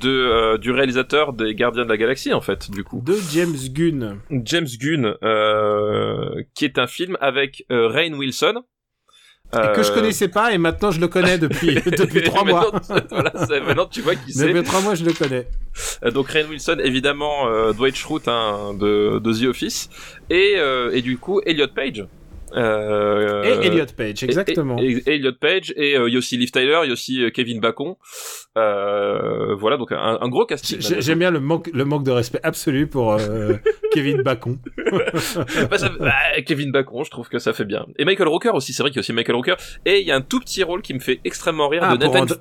de euh, du réalisateur des Gardiens de la Galaxie en fait du coup de James Gunn James Gunn euh, qui est un film avec euh, Rain Wilson et que je connaissais pas et maintenant je le connais depuis [LAUGHS] depuis trois mois. [LAUGHS] voilà, maintenant tu vois qui c'est. Depuis trois mois je le connais. Donc Rain Wilson évidemment euh, Dwight Schrute hein, de, de The Office et et du coup Elliot Page euh, et Elliot Page, exactement. Et, et, et Elliot Page et euh, il y a aussi Liv Tyler, il y a aussi euh, Kevin Bacon. Euh, voilà, donc un, un gros casting. J'aime bien le manque, le manque de respect absolu pour euh, [LAUGHS] Kevin Bacon. [LAUGHS] bah, ça, bah, Kevin Bacon, je trouve que ça fait bien. Et Michael Rooker aussi, c'est vrai qu'il y a aussi Michael Rooker. Et il y a un tout petit rôle qui me fait extrêmement rire ah, de Nathan.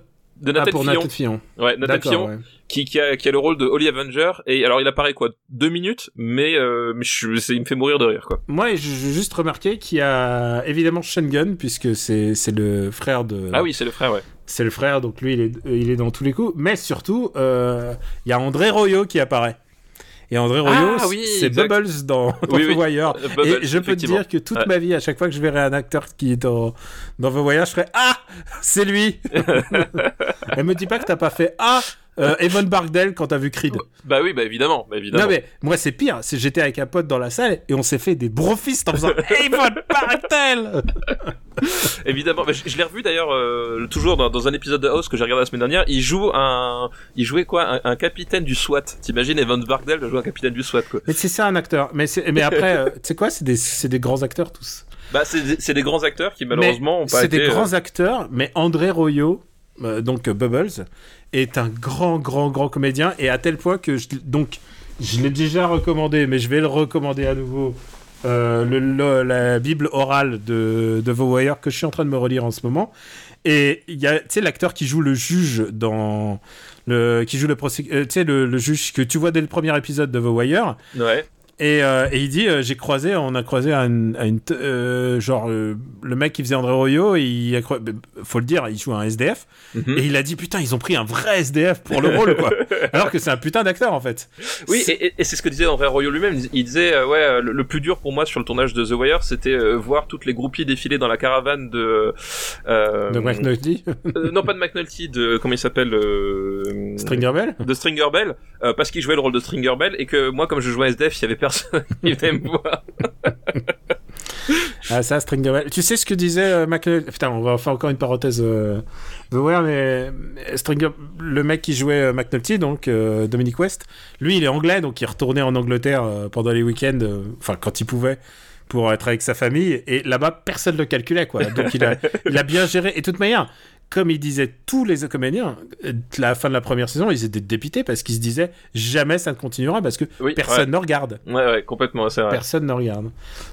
De Ah, Nathan pour Fillon. Nathan Fillon. Ouais, Nathan Fillon, ouais. qui, qui, a, qui a le rôle de Holly Avenger. Et alors, il apparaît quoi? Deux minutes, mais, euh, je, c'est- il me fait mourir de rire, quoi. Moi, je- j'ai juste remarqué qu'il y a évidemment Shengun, puisque c'est c'est le frère de. Ah oui, c'est le frère, ouais. C'est le frère, donc lui, il est, il est dans tous les coups. Mais surtout, euh, il y a André Royo qui apparaît. Et André Royo, Ah oui, c'est. Bubbles dans, dans Oui, The oui. Wire. [LAUGHS] Bubbles, et je peux te dire que toute Ouais. ma vie, à chaque fois que je verrai un acteur qui est dans, dans The Wire, je ferai Ah C'est lui [LAUGHS] Elle me dit pas que t'as pas fait Ah euh, Evan Barkdale quand t'as vu Creed. Bah oui, bah évidemment, bah évidemment. Non mais moi c'est pire, c'est j'étais avec un pote dans la salle et on s'est fait des brofistes en faisant [LAUGHS] Evan Barkdale [LAUGHS] Évidemment, mais je, je l'ai revu d'ailleurs euh, toujours dans, dans un épisode de House que j'ai regardé la semaine dernière. Il joue un, il jouait quoi, un, un capitaine du SWAT. T'imagines Evan Barkdale jouer un capitaine du SWAT quoi. Mais c'est ça un acteur. Mais, c'est- mais après, euh, [LAUGHS] tu sais quoi, c'est des, c'est des grands acteurs tous. Bah c'est des- c'est des grands acteurs qui malheureusement Mais ont pas C'est été. des euh, grands acteurs, mais André Royo, euh, donc Bubbles, est un grand, grand, grand comédien et à tel point que je, donc je l'ai déjà recommandé, mais je vais le recommander à nouveau. euh, la Bible orale de, de The Wire que je suis en train de me relire en ce moment. Et il y a, tu sais, l'acteur qui joue le juge dans le, qui joue le prosé- euh, le, le juge que tu vois dès le premier épisode de The Wire. Ouais. Et, euh, et il dit, euh, j'ai croisé, on a croisé une t- euh, genre le mec qui faisait André Royo, il a bah, faut le dire, il joue un SDF, Mhm. et il a dit putain, ils ont pris un vrai SDF pour le rôle quoi, [LAUGHS] alors que c'est un putain d'acteur en fait. Oui, et, et- et c'est ce que disait André Royo lui-même. Il- disait, ouais, le, le plus dur pour moi sur le tournage de The Wire, c'était voir toutes les groupies défiler dans la caravane de. De McNulty, non, pas de McNulty, de comment il s'appelle Stringer Bell. de Stringer Bell, parce qu'il jouait le rôle de Stringer Bell, et que moi, comme je jouais SDF, il y avait personne qui [LAUGHS] me voir. [LAUGHS] Ah ça, Stringer Bell. Tu sais ce que disait euh, McNulty Putain, on va faire encore une parenthèse. Euh, The Wire, mais mais Stringer, le mec qui jouait euh, McNulty, donc euh, Dominic West, lui il est anglais, donc il retournait en Angleterre euh, pendant les week-ends, euh, enfin quand il pouvait. Pour être avec sa famille, et là-bas, personne ne le calculait, quoi. Donc, il a, il a bien géré. Et de toute manière, comme il disait tous les comédiens, euh, la fin de la première saison, ils étaient dépités parce qu'ils se disaient jamais ça ne continuera parce que Oui, personne ne regarde. Ouais, ouais, complètement, c'est vrai. Personne ne regarde.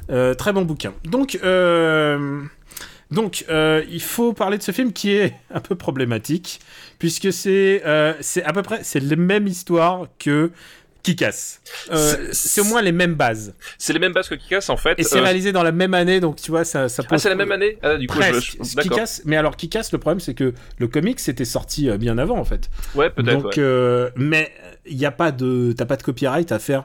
Euh, très bon bouquin. Donc, euh, donc euh, il faut parler de ce film qui est [LAUGHS] un peu problématique, puisque c'est euh, c'est à peu près c'est la même histoire que qui casse. C'est- au moins les mêmes bases. C'est les mêmes bases que Kikas en fait. Et c'est Euh, réalisé dans la même année, donc tu vois, ça, ça Ah, c'est la même année Ah, du coup, Presque. je- mais alors casse, le problème c'est que le comic c'était sorti euh, bien avant en fait. Ouais, peut-être. Donc, ouais. euh, mais il n'y a pas de, t'as pas de copyright à faire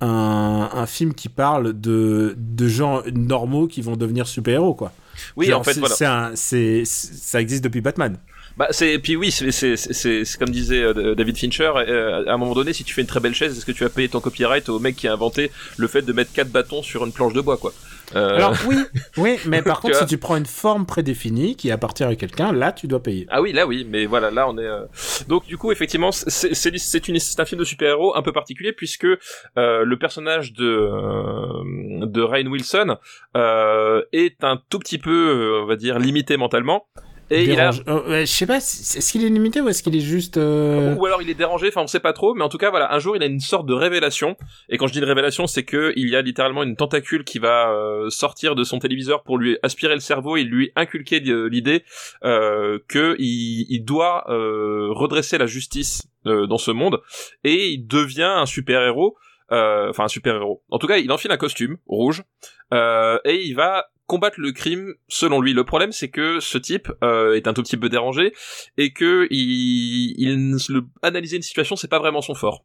un, un film qui parle de, de gens normaux qui vont devenir super-héros, quoi. Oui, Genre, en fait, c'est- voilà. un- c'est- c'est- ça existe depuis Batman. Bah, c'est, puis oui, c'est, c'est, c'est, comme disait euh, David Fincher, euh, à un moment donné, si tu fais une très belle chaise, est-ce que tu vas payer ton copyright au mec qui a inventé le fait de mettre quatre bâtons sur une planche de bois, quoi? Euh, Alors oui, [LAUGHS] oui, mais par contre, si tu prends une forme prédéfinie qui appartient à quelqu'un, là, tu dois payer. Ah oui, là oui, mais voilà, là on est. euh, Donc du coup, effectivement, c'est c'est une c'est un film de super-héros un peu particulier puisque euh, le personnage de de Rainn Wilson euh, est un tout petit peu, on va dire, limité mentalement. Et il a, euh, je sais pas, est-ce qu'il est limité ou est-ce qu'il est juste... euh, ou alors il est dérangé, enfin on sait pas trop, mais en tout cas voilà, un jour il a une sorte de révélation. Et quand je dis une révélation, c'est que il y a littéralement une tentacule qui va euh, sortir de son téléviseur pour lui aspirer le cerveau et lui inculquer l'idée euh, que il, il doit euh, redresser la justice euh, dans ce monde et il devient un super héros. Enfin un super héros. En tout cas, il enfile un costume rouge euh, et il va combattre le crime selon lui. Le problème, c'est que ce type euh, est un tout petit peu dérangé et que il, il le, analyser une situation, c'est pas vraiment son fort.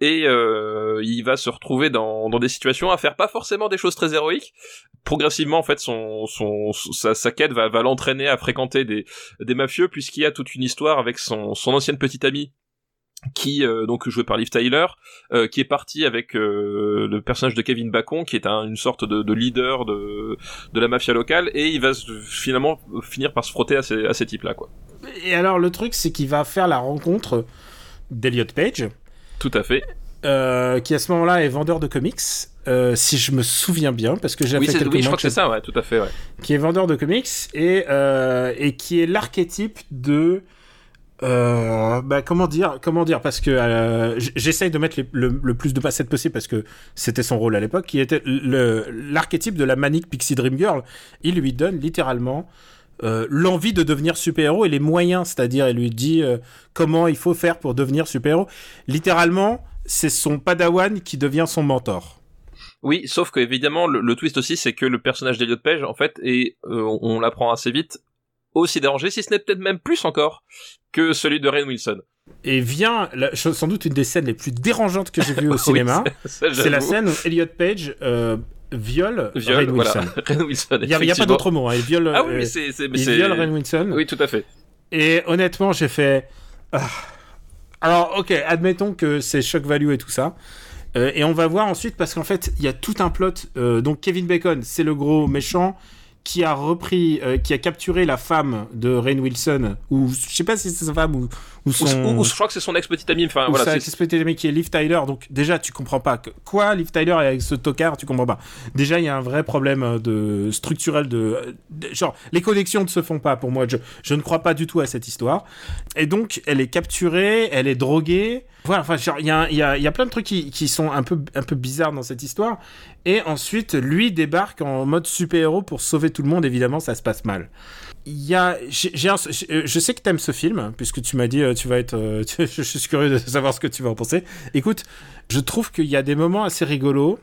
Et euh, il va se retrouver dans, dans des situations à faire pas forcément des choses très héroïques. Progressivement, en fait, son, son, sa, sa quête va, va l'entraîner à fréquenter des, des mafieux puisqu'il y a toute une histoire avec son, son ancienne petite amie qui euh, donc joué par Liv Tyler, euh, qui est parti avec euh, le personnage de Kevin Bacon, qui est un, une sorte de, de leader de, de la mafia locale, et il va se- finalement finir par se frotter à ces, à ces types-là, quoi. Et alors, le truc, c'est qu'il va faire la rencontre d'Eliot Page, Tout à fait. euh, qui à ce moment-là est vendeur de comics, si je me souviens bien, parce que j'ai Oui, quelques oui, je crois que c'est ça, ouais, tout à fait, ouais. qui est vendeur de comics et, et qui est l'archétype de euh, bah, comment dire comment dire parce que euh, j'essaye de mettre le, plus de facettes possible parce que c'était son rôle à l'époque qui était l'archétype de la manique Pixie Dream Girl il lui donne littéralement euh, l'envie de devenir super-héros et les moyens, c'est-à-dire elle lui dit euh, comment il faut faire pour devenir super-héros. Littéralement, c'est son padawan qui devient son mentor. Oui, sauf que évidemment le, twist aussi c'est que le personnage d'Eliot Page en fait et on l'apprend assez vite aussi dérangé, si ce n'est peut-être même plus encore que celui de Rain Wilson. Et vient la- sans doute une des scènes les plus dérangeantes que j'ai vues au [LAUGHS] cinéma. C'est la scène où Elliot Page euh, viole, Viol, Rainn voilà. Wilson. [LAUGHS] Il n'y a, pas d'autre mot. Hein. Il viole, Ah oui, euh, c'est, il viole Wilson. Oui, tout à fait. Et honnêtement, j'ai fait. ah. Alors, ok, admettons que c'est shock value et tout ça. Euh, et on va voir ensuite, parce qu'en fait, il y a tout un plot. euh, donc, Kevin Bacon, c'est le gros méchant qui a repris, euh, qui a capturé la femme de Rain Wilson, ou je sais pas si c'est sa femme ou, ou son. ou- ou je crois que c'est son ex-petite amie. Enfin, voilà. ex-petite amie qui est Liv Tyler. Donc, déjà, tu comprends pas. que- Quoi, Liv Tyler est avec ce tocard, tu comprends pas. Déjà, il y a un vrai problème euh, de structurel de, de- Genre, les connexions ne se font pas pour moi. Je, je ne crois pas du tout à cette histoire. Et donc, elle est capturée, elle est droguée. Voilà, enfin, il y y, y a plein de trucs qui, sont un peu, un peu bizarres dans cette histoire. Et ensuite, lui débarque en mode super-héros pour sauver tout le monde. Évidemment, ça se passe mal. Il y a, euh, je sais que t'aimes ce film, puisque tu m'as dit, euh, tu vas être, euh, [LAUGHS] je suis curieux de savoir ce que tu vas en penser. Écoute, je trouve qu'il y a des moments assez rigolos,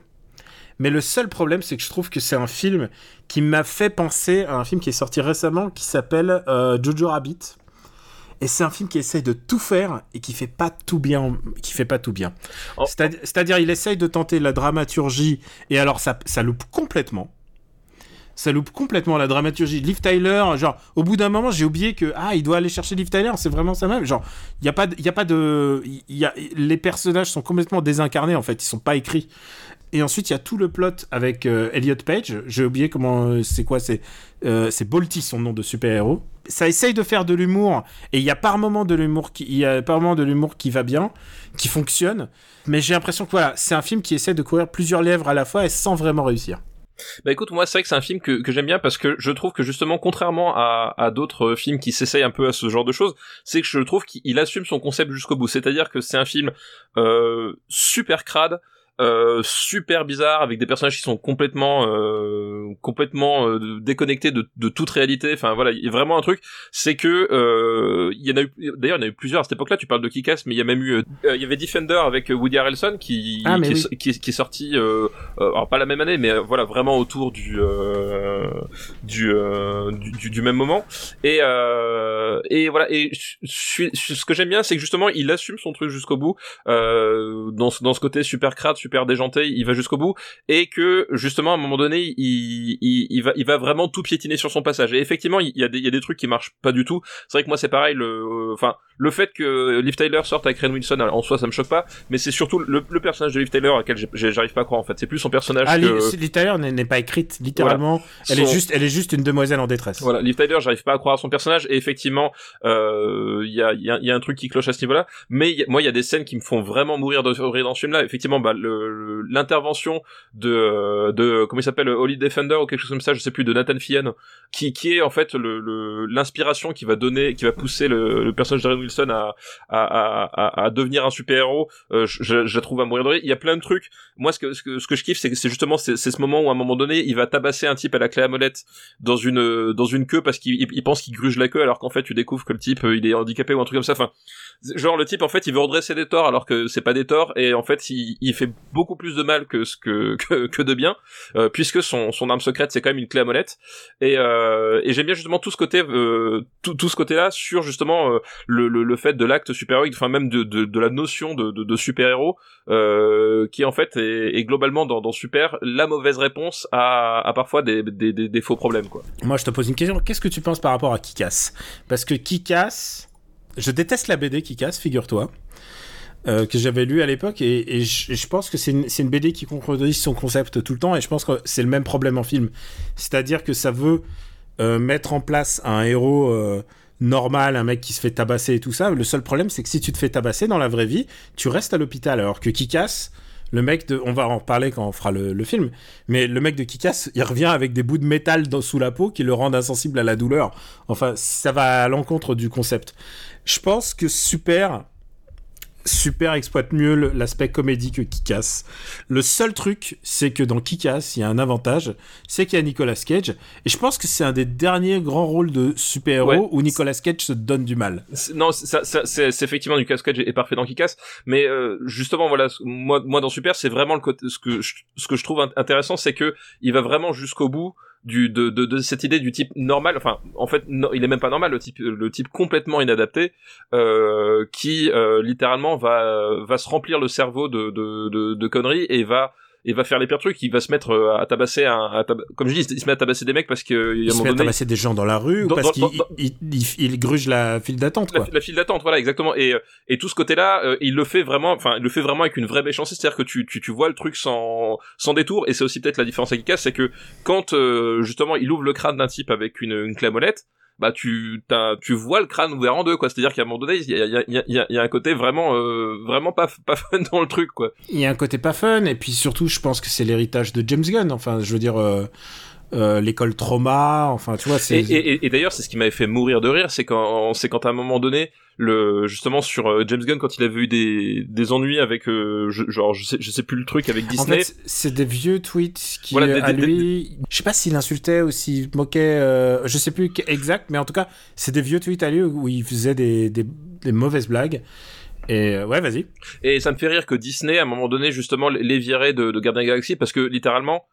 mais le seul problème, c'est que je trouve que c'est un film qui m'a fait penser à un film qui est sorti récemment, qui s'appelle Jojo Rabbit. Et c'est un film qui essaye de tout faire et qui fait pas tout bien, qui fait pas tout bien. Oh. C'est-à- C'est-à-dire, il essaye de tenter la dramaturgie et alors ça, ça loupe complètement. Ça loupe complètement la dramaturgie. Liv Tyler, genre, au bout d'un moment, j'ai oublié que, ah, il doit aller chercher Liv Tyler, c'est vraiment ça même. Genre, il y a pas, y a pas de, y a, les personnages sont complètement désincarnés, en fait, ils sont pas écrits. Et ensuite, il y a tout le plot avec euh, Elliot Page. J'ai oublié comment, euh, c'est quoi, c'est, euh, c'est Bolty, son nom de super-héros. Ça essaye de faire de l'humour, et il y a par moments de l'humour qui, il y a par moments de l'humour qui va bien, qui fonctionne. Mais j'ai l'impression que voilà, c'est un film qui essaie de courir plusieurs lèvres à la fois et sans vraiment réussir. Bah écoute, moi c'est vrai que c'est un film que, que j'aime bien parce que je trouve que justement, contrairement à, à d'autres films qui s'essayent un peu à ce genre de choses, c'est que je trouve qu'il assume son concept jusqu'au bout. C'est-à-dire que c'est un film euh, super crade. Euh, super bizarre avec des personnages qui sont complètement euh, complètement euh, déconnectés de, de toute réalité. Enfin voilà il y a vraiment un truc. C'est que euh, il y en a eu d'ailleurs il y en a eu plusieurs à cette époque là tu parles de Kick-Ass mais il y a même eu euh, il y avait Defender avec Woody Harrelson qui Ah, qui, oui. est, qui, est- qui est sorti alors pas la même année mais voilà vraiment autour du euh, du, du, du même moment. Et euh, et voilà et ce que j'aime bien c'est que justement il assume son truc jusqu'au bout euh, dans ce dans ce côté super crade super déjanté il va jusqu'au bout et que justement à un moment donné il il, il va il va vraiment tout piétiner sur son passage et effectivement il y a des il y a des trucs qui marchent pas du tout c'est vrai que moi c'est pareil le euh, enfin le fait que Liv Tyler sorte avec Ren Wilson en soi ça me choque pas mais c'est surtout le, le personnage de Liv Tyler à quel j'arrive pas à croire en fait c'est plus son personnage Ah, que Liv Tyler n'est pas écrite, littéralement. Elle, est juste, elle est juste une demoiselle en détresse. Voilà, Liv Tyler, j'arrive pas à croire à son personnage, et effectivement, euh, il y, a, il y, a, il y a un truc qui cloche à ce niveau-là, mais y a- moi, il y a des scènes qui me font vraiment mourir de rire dans ce film-là. Effectivement, bah, le- l'intervention de, de, comment il s'appelle, Holly Defender, ou quelque chose comme ça, je sais plus, de Nathan Fillion, qui, qui est en fait le- le- l'inspiration qui va donner, qui va pousser le, le personnage de Ren Wilson à, à, à, à, devenir un super-héros, euh, je, je, la trouve à mourir de rire. Il y a plein de trucs. Moi, ce que, ce que, ce que je kiffe, c'est c'est justement, c'est ce moment où à un moment donné, il va tabasser un type à la clé à molette dans une dans une queue parce qu'il il- il pense qu'il gruge la queue alors qu'en fait tu découvres que le type euh, il est handicapé ou un truc comme ça enfin genre le type en fait il veut redresser des torts alors que c'est pas des torts et en fait il, il fait beaucoup plus de mal que [LAUGHS] que que, de bien euh, puisque son son arme secrète c'est quand même une clé à molette. Et euh, j'aime bien justement tout ce côté euh, tout tout ce côté là sur justement le, le le fait de l'acte super héroïque enfin même de de de la notion de de, super héros qui en fait est, est globalement dans dans super la mauvaise réponse à à parfois des des des, des faux problèmes quoi. Moi, je te pose une question. Qu'est-ce que tu penses par rapport à Kikas? Parce que Kikas, je déteste la BD Kikas, figure-toi, euh, que j'avais lu à l'époque, et, je, pense que c'est une, BD qui contredit son concept tout le temps, et je pense que c'est le même problème en film. C'est-à-dire que ça veut euh, mettre en place un héros euh, normal, un mec qui se fait tabasser et tout ça. Le seul problème, c'est que si tu te fais tabasser dans la vraie vie, tu restes à l'hôpital, alors que Kikas. Le mec de, on va en reparler quand on fera le, film, mais le mec de Kikas, il revient avec des bouts de métal sous la peau qui le rendent insensible à la douleur. Enfin, ça va à l'encontre du concept. Je pense que Super, Super exploite mieux l'aspect comédie que Kick-Ass. Le seul truc, c'est que dans Kick-Ass, il y a un avantage, c'est qu'il y a Nicolas Cage. Et je pense que c'est un des derniers grands rôles de super-héros Ouais. où Nicolas Cage se donne du mal. Non, c'est- ça, ça, c'est c'est effectivement du cascade est parfait dans Kick-Ass, mais euh, justement voilà, moi, moi dans Super, c'est vraiment le côté, ce que je, ce que je trouve int- intéressant, c'est que il va vraiment jusqu'au bout du de, de, de cette idée du type normal. Enfin, en fait, il est même pas normal, le type le type complètement inadapté, euh, qui euh, littéralement va va se remplir le cerveau de, de, de conneries et va et va faire les pires trucs. Il va se mettre euh, à tabasser un, à tab- comme je dis, il se met à tabasser des mecs parce que il y Il a un se met à tabasser des gens dans la rue ou Dans- parce qu'il gruge la file d'attente, la, file d'attente voilà exactement. Et euh, et tout ce côté là il le fait vraiment enfin il le fait vraiment avec une vraie méchanceté. C'est-à-dire que tu, tu tu vois le truc sans sans détour. Et c'est aussi peut-être la différence avec Ika c'est que quand euh, justement il ouvre le crâne d'un type avec une une clé à molette bah tu tu vois le crâne ouvert en deux quoi c'est-à-dire qu'à un moment donné il y a il y a il y a, y a un côté vraiment euh, vraiment pas pas fun dans le truc quoi Il y a un côté pas fun, et puis surtout, je pense que c'est l'héritage de James Gunn. Enfin, je veux dire, euh, euh, l'école trauma, enfin, tu vois, Et, c'est. et, et- et d'ailleurs, c'est ce qui m'avait fait mourir de rire, c'est quand, c'est quand à un moment donné, le, justement sur euh, James Gunn, quand il avait eu des, des ennuis avec, euh, je- genre, je sais, je sais plus le truc avec En Disney. fait, c'est des vieux tweets qui, Voilà, des- à des- lui, je sais pas s'il insultait ou s'il moquait, euh, je sais plus exact, mais en tout cas, c'est des vieux tweets à lui où il faisait des, des, des mauvaises blagues. Et euh, ouais, vas-y. Et ça me fait rire que Disney, à un moment donné, justement, les virait de, de Gardien Galaxy, parce que littéralement,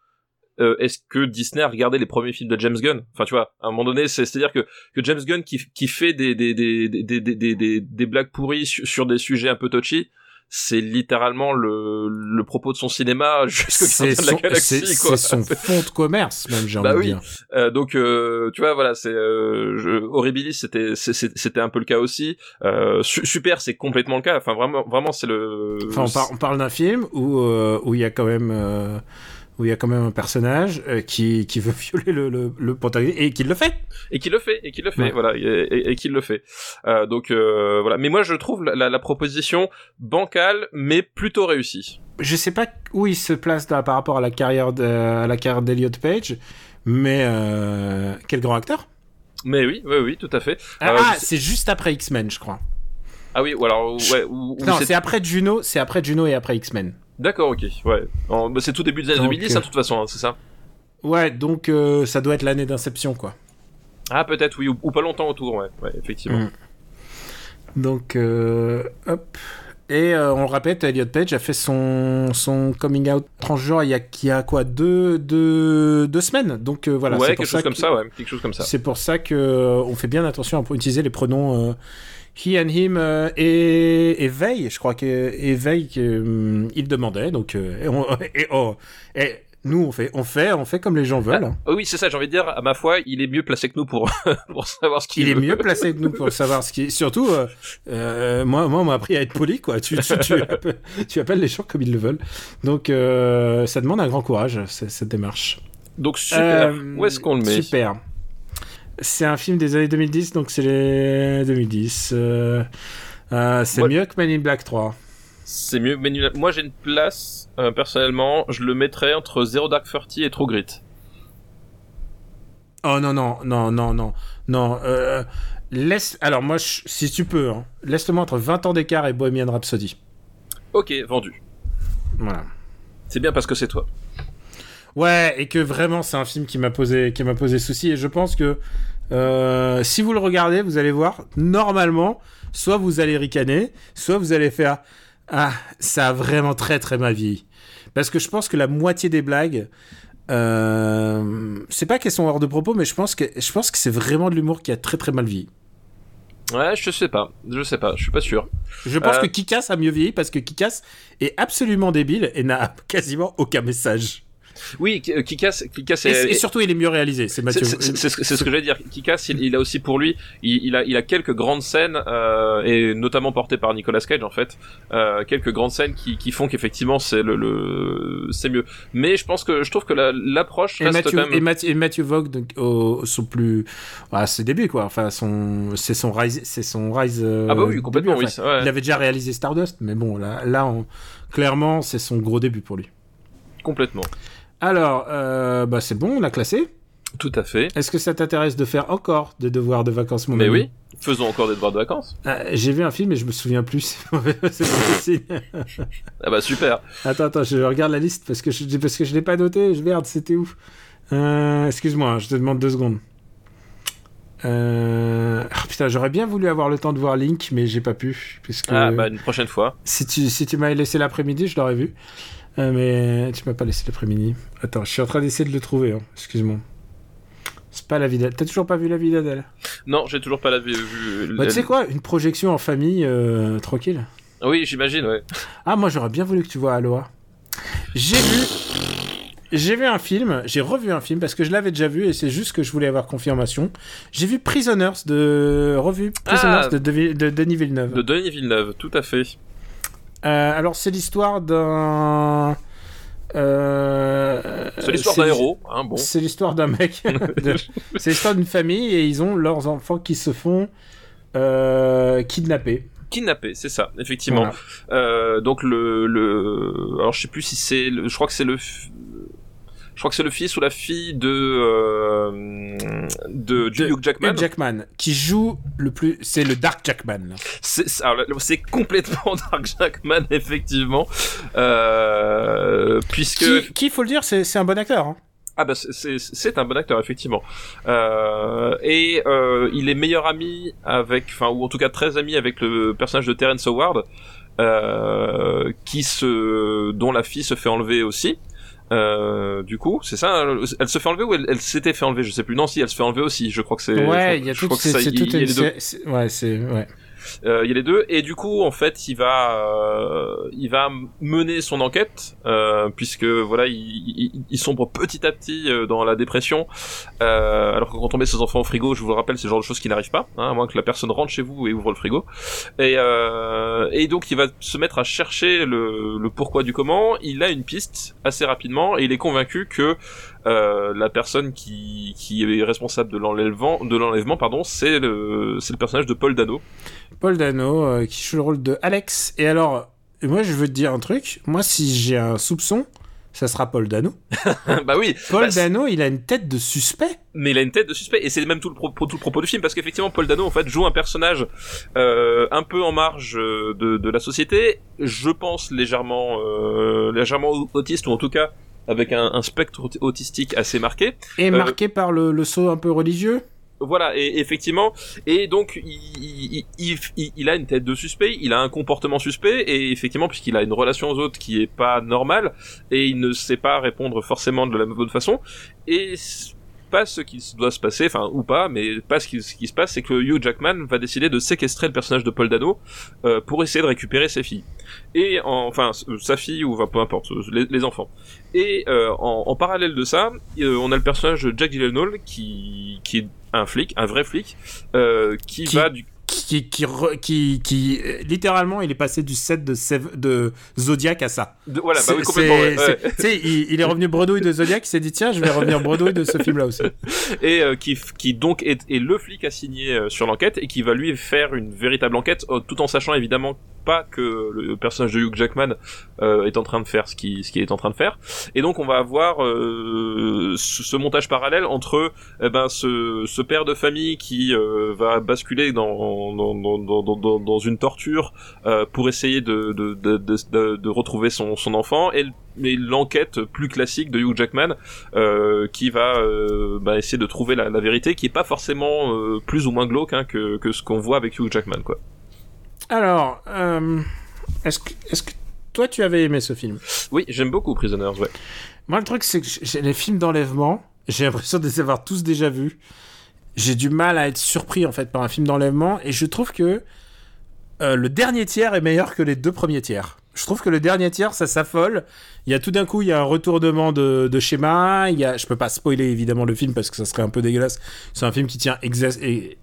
euh, est-ce que Disney a regardé les premiers films de James Gunn? Enfin, tu vois, à un moment donné, c'est, c'est-à-dire que, que James Gunn qui, qui fait des, des, des, des, des, des, des, des blagues pourries sur, sur des sujets un peu touchy, c'est littéralement le, le propos de son cinéma [LAUGHS] jusqu'au C'est de la Galaxie, c'est- quoi. c'est son [LAUGHS] fond de commerce, même, j'ai Bah envie oui. de dire. Euh, donc euh, tu vois voilà c'est euh, Horribilis c'était c'était un peu le cas aussi euh, Su- super c'est complètement le cas enfin vraiment vraiment c'est le Enfin, on, par- on parle d'un film où euh, où il y a quand même euh, où il y a quand même un personnage euh, qui, qui veut [LAUGHS] violer le, le, le protagoniste et qui le fait. et qui le fait et qui le fait Ouais. voilà et, et, et qui le fait euh, donc euh, voilà mais moi je trouve la, la, la proposition bancale mais plutôt réussie Je sais pas où il se place par rapport à la carrière de, à la carrière d'Eliot Page, mais quel grand acteur. mais oui oui oui tout à fait Ah, ah, c'est juste après X-Men, je crois. ah oui ou alors ouais ou, ou non, c'est après Juno, c'est après Juno et après X-Men. D'accord ok ouais bah, c'est tout début des années Donc, 2010 euh, hein, de toute façon hein, c'est ça? Ouais, donc euh, ça doit être l'année d'Inception, quoi. ah peut-être oui ou, ou pas longtemps autour ouais ouais effectivement Mm. Donc, euh, hop. Et euh, on le répète, Elliot Page a fait son, son coming out transgenre il y a, il y a quoi deux, deux, deux semaines. Donc euh, voilà, ouais c'est pour quelque chose comme que- ça ouais quelque chose comme ça C'est pour ça que euh, on fait bien attention à utiliser les pronoms euh, he and him euh, et, et veille. Je crois que et veille que, euh, il demandait. Donc euh, et, on- [LAUGHS] et, oh, et nous on fait on fait on fait comme les gens veulent. hein. Oh oui, c'est ça, j'ai envie de dire, à ma foi, il est mieux placé que nous pour, [LAUGHS] pour savoir ce qu'il Il est veut. mieux placé que nous pour savoir ce qui est. Surtout, euh, euh, moi, moi, on m'a appris à être poli, quoi. Tu, tu, tu, appelles, tu appelles les gens comme ils le veulent. Donc, euh, ça demande un grand courage, cette démarche. Donc super, Euh, où est-ce qu'on le met Super. C'est un film des années 2010, donc c'est les 2010. Euh, euh, c'est mieux que Men in Black 3. C'est mieux, mais moi j'ai une place, euh, personnellement, je le mettrais entre Zero Dark Thirty et True Grit. Oh non, non, non, non, non, non. Euh, laisse. Alors, moi, je- si tu peux, hein, laisse-le-moi entre 20 ans d'écart et Bohemian Rhapsody. Ok, vendu. Voilà. C'est bien parce que c'est toi. Ouais, et que vraiment c'est un film qui m'a posé, qui m'a posé souci. Et je pense que euh, si vous le regardez, vous allez voir, normalement, soit vous allez ricaner, soit vous allez faire ah, ça a vraiment très très mal vieilli. Parce que je pense que la moitié des blagues, euh, c'est pas qu'elles sont hors de propos, mais je pense que je pense que c'est vraiment de l'humour qui a très très mal vieilli. Ouais, je sais pas, je sais pas, je suis pas sûr. Je pense Euh. que Kikas a mieux vieilli parce que Kikas est absolument débile et n'a [LAUGHS] quasiment aucun message. Oui, euh, Kikas, Kikas Et, est, et surtout, il est mieux réalisé. C'est Mathieu. C'est ce que j'allais dire. Kikas, il, il a aussi pour lui, il, il a, il a quelques grandes scènes euh, et notamment portées par Nicolas Cage en fait, euh, quelques grandes scènes qui, qui font qu'effectivement c'est le, le c'est mieux. Mais je pense que je trouve que la- l'approche Et reste Matthew, quand même. et Vaughn, donc, au, son plus, à ses débuts quoi. Enfin, son, c'est son rise, c'est son rise. euh, Ah bah oui, complètement, début, oui, enfin. c'est- ouais. Il avait déjà réalisé Stardust, mais bon, là, là, on- clairement, c'est son gros début pour lui. Complètement. Alors, euh, bah c'est bon, on l'a classé. Tout à fait. Est-ce que ça t'intéresse de faire encore des devoirs de vacances, mon Mais ami oui, Faisons encore des devoirs de vacances. Ah, J'ai vu un film et je me souviens plus. [LAUGHS] C'est. Ah bah super. Attends, attends, je regarde la liste parce que je, parce que je l'ai pas noté. Je merde, c'était où? Euh, Excuse-moi, hein, je te demande deux secondes. Euh... ah, putain, j'aurais bien voulu avoir le temps de voir Link, mais j'ai pas pu. Puisque Ah bah une prochaine fois. si tu, si tu m'avais laissé l'après-midi, je l'aurais vu. Euh, mais tu m'as pas laissé l'après-midi. Attends, je suis en train d'essayer de le trouver. hein. Excuse-moi. C'est pas la vie d'Adèle. T'as toujours pas vu la vie d'Adèle? Non, j'ai toujours pas la vu. vu- bah, Tu sais quoi? Une projection en famille, euh, tranquille. Oui, j'imagine, ouais. Ah, moi j'aurais bien voulu que tu vois Aloha. J'ai vu. J'ai vu un film, j'ai revu un film parce que je l'avais déjà vu et c'est juste que je voulais avoir confirmation. J'ai vu Prisoners de. Revu Prisoners Ah. de, de, de Denis Villeneuve. De Denis Villeneuve, tout à fait. Euh, alors c'est l'histoire d'un. Euh, C'est l'histoire d'un héros, hein, bon. C'est l'histoire d'un mec. [LAUGHS] de- C'est l'histoire d'une famille et ils ont leurs enfants qui se font euh, kidnapper. Kidnappé, c'est ça, effectivement. Voilà. Euh, donc le, le, alors je sais plus si c'est, le- je crois que c'est le, je crois que c'est le fils ou la fille de euh, de, De Hugh Jackman. Hugh Jackman qui joue le plus. C'est le Dark Jackman. C'est c'est- complètement [LAUGHS] Dark Jackman, effectivement, euh, puisque Qui, qui, faut le dire, c'est c'est un bon acteur. hein. Ah bah c'est un bon acteur effectivement euh, et euh, il est meilleur ami avec enfin ou en tout cas très ami avec le personnage de Terrence Howard euh, qui se dont la fille se fait enlever aussi euh, du coup c'est ça elle se fait enlever ou elle, elle s'était fait enlever je sais plus non si elle se fait enlever aussi je crois que c'est Ouais, il y a tout. C'est c'est- Ouais, c'est. Ouais. Euh, il y a les deux. Et du coup en fait il va euh, il va mener son enquête euh, puisque voilà il, il, sombre petit à petit dans la dépression. Alors que quand on met ses enfants au frigo je vous le rappelle c'est le genre de choses qui n'arrive pas hein, à moins que la personne rentre chez vous et ouvre le frigo. Et et donc il va se mettre à chercher le, le pourquoi du comment. Il a une piste assez rapidement et il est convaincu que la personne qui, qui est responsable de l'enlèvement de l'enlèvement pardon c'est le c'est le personnage de Paul Dano Paul Dano euh, qui joue le rôle de Alex. Et alors, moi je veux te dire un truc. Moi, si j'ai un soupçon, ça sera Paul Dano. [LAUGHS] bah oui, Paul bah, Dano, il a une tête de suspect. mais il a une tête de suspect et c'est même tout le, propos, tout le propos du film parce qu'effectivement Paul Dano en fait joue un personnage euh, un peu en marge euh, de, de la société, je pense légèrement euh, légèrement autiste ou en tout cas avec un, un spectre aut- autistique assez marqué. Et Euh, marqué par le, le saut un peu religieux. Voilà, et effectivement, et donc il, il, il, il- a une tête de suspect, il a un comportement suspect, et effectivement, puisqu'il a une relation aux autres qui est pas normale, et il ne sait pas répondre forcément de la bonne façon, et pas ce qui doit se passer, enfin ou pas, mais pas ce qui, ce qui se passe, c'est que Hugh Jackman va décider de séquestrer le personnage de Paul Dano euh, pour essayer de récupérer ses filles, et en- enfin s- sa fille ou enfin, peu importe, les, les enfants. Et euh, en, en parallèle de ça, euh, on a le personnage de Jack Gyllenhaal qui, qui est un flic, un vrai flic, euh, qui, Qui- va du Qui, qui, qui, qui, euh, littéralement, il est passé du set de, Sev- de Zodiac à ça. de- voilà, bah oui, complètement. ouais, ouais. c'est- Tu sais, il, il est revenu bredouille de Zodiac, il s'est dit tiens, je vais revenir bredouille de ce film-là aussi. [LAUGHS] et euh, qui, qui donc est, est le flic assigné euh, sur l'enquête et qui va lui faire une véritable enquête, tout en sachant évidemment pas que le personnage de Hugh Jackman euh, est en train de faire ce qu'il ce qu'il est en train de faire. Et donc on va avoir euh, ce, ce montage parallèle entre eh ben ce, ce père de famille qui va basculer dans dans, dans, dans, dans, dans une torture euh, pour essayer de de, de, de, de- de retrouver son, son enfant et mais l'enquête plus classique de Hugh Jackman euh, qui va euh, bah, essayer de trouver la, la vérité qui est pas forcément euh, plus ou moins glauque hein, que, que ce qu'on voit avec Hugh Jackman quoi. Alors, euh, est-ce que, est-ce que toi tu avais aimé ce film? Oui, j'aime beaucoup Prisoners, ouais. Moi, le truc, c'est que j'ai- les films d'enlèvement, j'ai l'impression de les avoir tous déjà vus. J'ai du mal à être surpris, en fait, par un film d'enlèvement. Et je trouve que euh, le dernier tiers est meilleur que les deux premiers tiers. Je trouve que le dernier tiers, ça s'affole. Il y a tout d'un coup, il y a un retournement de, schéma. Il je peux pas spoiler évidemment le film parce que ça serait un peu dégueulasse. C'est un film qui tient et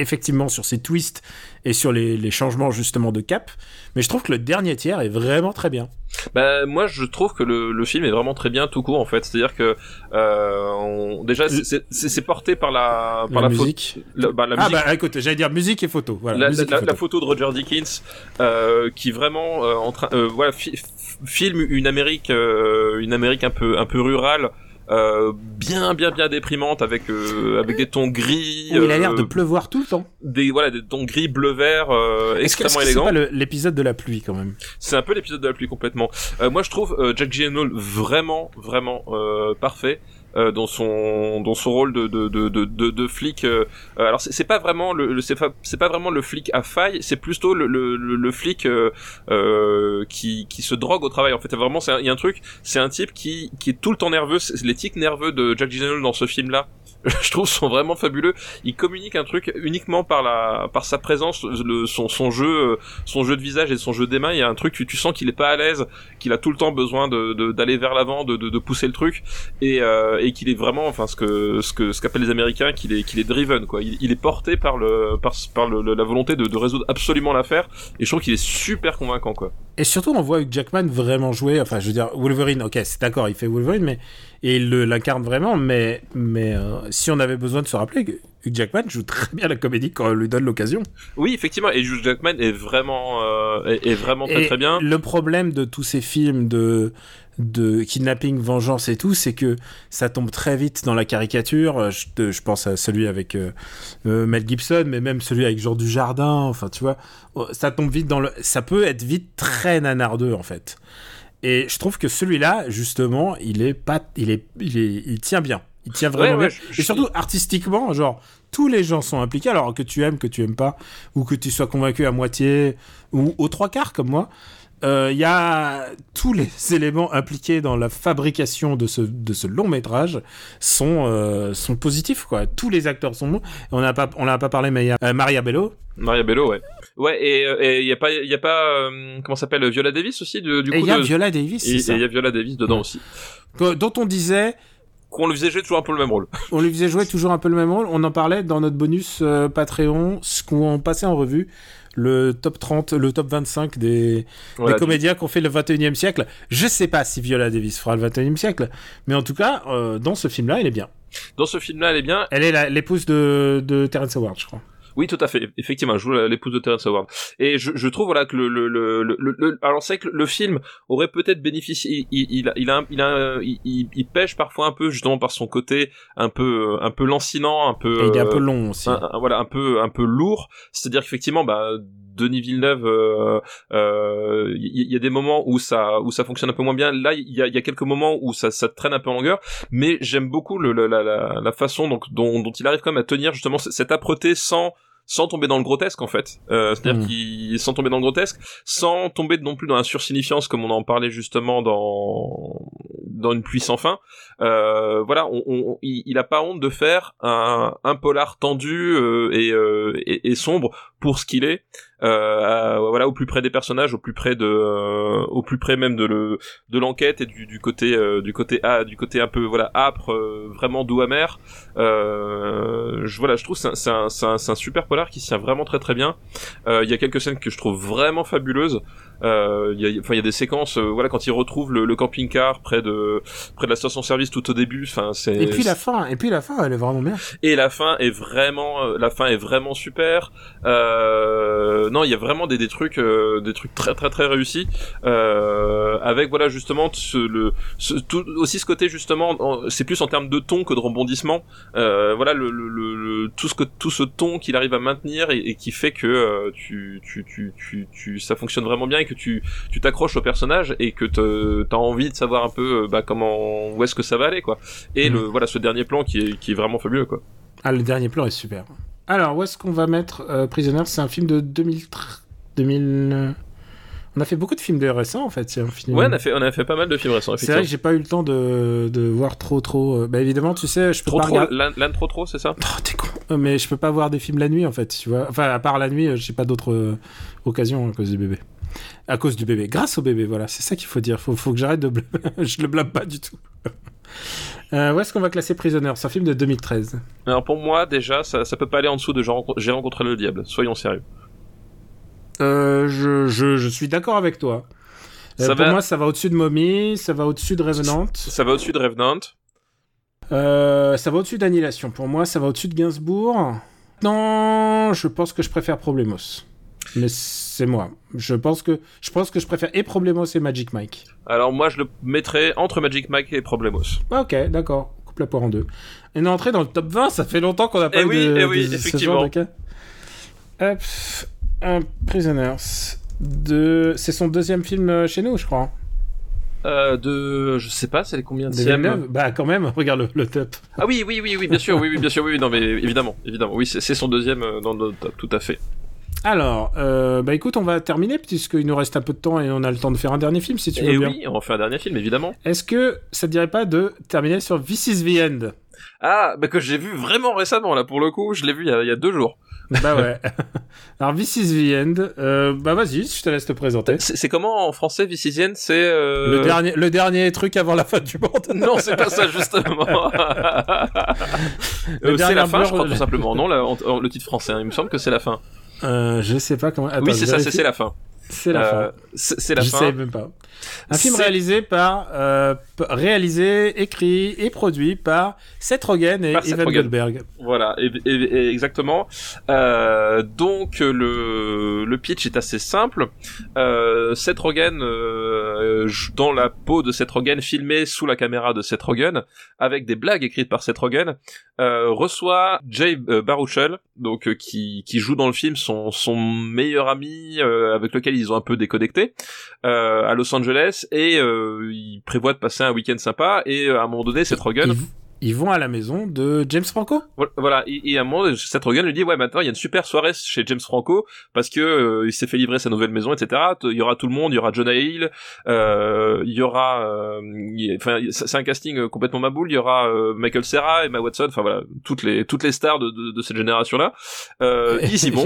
effectivement sur ses twists et sur les, les changements justement de cap. Mais je trouve que le dernier tiers est vraiment très bien. Bah moi je trouve que le, le film est vraiment très bien tout court en fait. C'est-à-dire que euh, on... déjà c'est- porté par la par la, musique. la- bah, la Ah musique bah écoute, j'allais dire musique et photo. Voilà, la, musique et photo. la photo de Roger Dickens euh, qui vraiment euh, en train euh, voilà fi- filme une Amérique euh, une Amérique un peu un peu rurale euh, bien bien bien déprimante avec euh, avec des tons gris. Où il a l'air euh, de pleuvoir tout le temps. des voilà des tons gris bleu vert euh, extrêmement que c'est élégants. pas l'épisode de la pluie quand même? C'est un peu l'épisode de la pluie complètement. Euh, moi, je trouve euh, Jack Gyllenhaal vraiment, vraiment euh, parfait. Euh, dans son dans son rôle de de de de, de, flic euh, euh, alors c'est pas vraiment le, c'est pas c'est pas vraiment le flic à faille c'est plutôt le le, le, le flic qui qui se drogue au travail. En fait vraiment il y a un truc c'est un type qui qui est tout le temps nerveux C'est- tics nerveux de Jack Gyllenhaal dans ce film là [LAUGHS] je trouve sont vraiment fabuleux il communique un truc uniquement par la par sa présence le, son son jeu euh, son jeu de visage et son jeu des mains, il y a un truc, tu, tu sens qu'il est pas à l'aise, qu'il a tout le temps besoin de d'aller vers l'avant, de, de, de pousser le truc, et, euh, et qu'il est vraiment, enfin ce que ce que ce qu'appellent les Américains, qu'il est qu'il est driven quoi. Il, est porté par le par le, la volonté de, de résoudre absolument l'affaire, et je trouve qu'il est super convaincant quoi. Et surtout, on voit Jackman vraiment jouer. Enfin, je veux dire, Wolverine, ok, c'est d'accord, il fait Wolverine, mais et il l'incarne vraiment. Mais, mais euh, si on avait besoin de se rappeler que Hugh Jackman joue très bien la comédie quand on lui donne l'occasion. Oui, effectivement, et Hugh Jackman est vraiment euh, est, est vraiment très Et très bien. Le problème de tous ces films de de kidnapping, vengeance et tout, c'est que ça tombe très vite dans la caricature. Je, pense à celui avec euh, euh, Mel Gibson, mais même celui avec Jean Dujardin. Enfin, tu vois, oh, ça tombe vite dans le. Ça peut être vite très nanardeux en fait. Et je trouve que celui-là, justement, il est pas, il est, il est, il tient bien. Il tient vraiment Ouais, ouais, bien. je- Et surtout artistiquement, genre tous les gens sont impliqués, alors que tu aimes, que tu aimes pas, ou que tu sois convaincu à moitié ou aux trois quarts comme moi. euh, Il y a tous les [LAUGHS] éléments impliqués dans la fabrication de ce, de ce long métrage sont, euh, sont positifs quoi. Tous les acteurs sont bons. On n'a pas on n'a pas parlé mais il y a euh, Maria Bello. Maria Bello, ouais. Ouais, et euh, il y a pas il y a pas euh, comment ça s'appelle Viola Davis aussi du, du et coup il y a de- Viola Davis. et il y a Viola Davis dedans aussi. Dont on disait Qu'on le faisait jouer toujours un peu le même rôle. [LAUGHS] on lui faisait jouer toujours un peu le même rôle. On en parlait dans notre bonus euh, Patreon, ce qu'on passait en revue, le top 30, le top 25 des, Voilà, des comédiens qui ont fait le 21e siècle. Je sais pas si Viola Davis fera le 21e siècle, mais en tout cas, euh, dans ce film-là, elle est bien. Dans ce film-là, elle est bien. Elle est l'épouse de, de Terrence Howard, je crois. Oui, tout à fait. Effectivement, elle joue l'épouse de Terrence Howard. Et je, je trouve voilà que le le le, le, alors c'est que le film aurait peut-être bénéficié. Il, il, il a il a il, il, il- il pêche parfois un peu justement par son côté un peu un peu lancinant, un peu. Et il est un euh, peu long aussi. un- un- voilà un peu un peu lourd c'est-à-dire qu'effectivement bah Denis Villeneuve euh, euh, il y, y a des moments où ça où ça fonctionne un peu moins bien là il y a, il y a quelques moments où ça ça traîne un peu en longueur mais j'aime beaucoup le, le- la, la, la façon donc dont, dont il arrive quand même à tenir justement cette âpreté sans sans tomber dans le grotesque en fait euh, c'est-à-dire Mm. qu'il sans tomber dans le grotesque sans tomber non plus dans la sursignifiance comme on en parlait justement dans dans une pluie sans fin euh, voilà, on, on- il, il a pas honte de faire un, un polar tendu euh, et, euh, et, et sombre pour ce qu'il est. Euh, à- voilà, au plus près des personnages, au plus près de, euh, au plus près même de le de l'enquête et du, du côté euh, du côté ah, du côté un peu voilà âpre, euh, vraiment doux amer. Euh, je voilà, je trouve c'est un, c'est un, c'est un, un super polar qui tient vraiment très très bien. Euh, Il y a quelques scènes que je trouve vraiment fabuleuses. Euh, Il y a, enfin, il y a des séquences, euh, voilà, quand il retrouve le, le camping-car près de près de la station-service tout au début. Enfin, c'est Et puis la fin, et puis la fin, elle est vraiment bien. et la fin est vraiment la fin est vraiment super euh, non il y a vraiment des, des trucs euh, des trucs très très très réussis euh, avec voilà justement ce, le ce, tout, aussi ce côté justement en- c'est plus en termes de ton que de rebondissement euh, voilà le, le, le, le- tout ce que tout ce ton qu'il arrive à maintenir et, et qui fait que euh, tu, tu, tu, tu, tu ça fonctionne vraiment bien et que tu tu t'accroches au personnage et que t'as envie de savoir un peu euh, bah, comment où est-ce que ça va aller quoi et Mhm. le voilà ce dernier plan qui est qui est vraiment fabuleux quoi Ah, le dernier plan est super. Alors, où est-ce qu'on va mettre euh, Prisoner? C'est un film de 2003. 2000. euh, On a fait beaucoup de films de récents en fait. C'est un film. Ouais, on a fait, on a fait pas mal de films récents, C'est vrai que j'ai pas eu le temps de, de voir trop trop. euh, Bah évidemment, tu sais, je peux Trop pas trop, regarder. trop trop, c'est ça? Oh, t'es con. Mais je peux pas voir des films la nuit en fait, tu vois. Enfin, à part la nuit, j'ai pas d'autres occasions à cause du bébé. À cause du bébé. Grâce au bébé, voilà. C'est ça qu'il faut dire. Faut, faut que j'arrête de. blâmer. [LAUGHS] je le blâme pas du tout. Euh, où est-ce qu'on va classer Prisoner? C'est un film de 2013. Alors pour moi, déjà, ça, ça peut pas aller en dessous de J'ai rencontré, le diable. Soyons sérieux. Euh, je, je, je suis d'accord avec toi. Euh, Ça pour va- moi, ça va au-dessus de Mommy, ça va au-dessus de Revenant, Ça va au-dessus de Revenant. euh, ça va au-dessus d'Annihilation. Pour moi, ça va au-dessus de Gainsbourg. Non, je pense que je préfère Problemos. Mais c'est moi. Je pense que je pense que je préfère et Problemos et Magic Mike. Alors moi je le mettrais entre Magic Mike et Problemos. Ok, d'accord. Coupe la poire en deux. On est entré dans le top 20, ça fait longtemps qu'on n'a pas Eh eu oui, de, eh oui, de ce effectivement. genre de cas. Hop, un Prisoners. De... C'est son deuxième film euh, chez nous, je crois. Euh, de, je sais pas, c'est les combien de Villeneuve? Bah quand même, [LAUGHS] regarde le, le top. Ah oui, oui, oui, oui, bien sûr, oui, oui, bien sûr, oui, oui, non mais évidemment, évidemment, oui, c'est c'est son deuxième euh, dans le top, tout à fait. Alors, euh, bah écoute, on va terminer puisqu'il nous reste un peu de temps et on a le temps de faire un dernier film si tu veux Et bien. oui, on fait un dernier film, évidemment. Est-ce que ça te dirait pas de terminer sur This is the End? Ah, bah que j'ai vu vraiment récemment là, pour le coup, je l'ai vu il y, a, il y a deux jours. Bah ouais. [LAUGHS] Alors This is the End, euh, bah vas-y, je te laisse te présenter. C'est comment en français, Vicisienne C'est euh... Le, dernier, le dernier truc avant la fin du monde. [LAUGHS] Non, c'est pas ça justement. [LAUGHS] C'est la fin, je crois tout simplement. Non, la- en- en- le titre français, hein, il me semble que c'est la fin. Euh, je sais pas comment. Attends, oui, je c'est ça, c'est la fin. C'est la Euh, fin. C'est la je fin. sais même pas. Un film réalisé par, euh, réalisé, écrit et produit par Seth Rogen et Par Evan Rogen. Goldberg. Voilà, et, et- et exactement. Euh, donc le, le pitch est assez simple. Euh, Seth Rogen, euh, dans la peau de Seth Rogen, filmé sous la caméra de Seth Rogen, avec des blagues écrites par Seth Rogen, reçoit Jay Baruchel, donc qui, qui joue dans le film son, son meilleur ami avec lequel ils ont un peu déconnecté à Los Angeles et il prévoit de passer un week-end sympa et euh, à un moment donné Seth Rogen Ils, ils vont à la maison de James Franco? Voilà, et, et à un moment, Seth Rogen lui dit ouais maintenant il y a une super soirée chez James Franco parce que euh, il s'est fait livrer sa nouvelle maison, etc. Il y aura tout le monde, il y aura Jonah Hill, euh, il y aura, enfin c'est c'est un casting complètement maboule. Il y aura Michael Cera, Emma Watson, enfin voilà toutes les toutes les stars de, de, de cette génération là. Euh, ils y [LAUGHS] vont.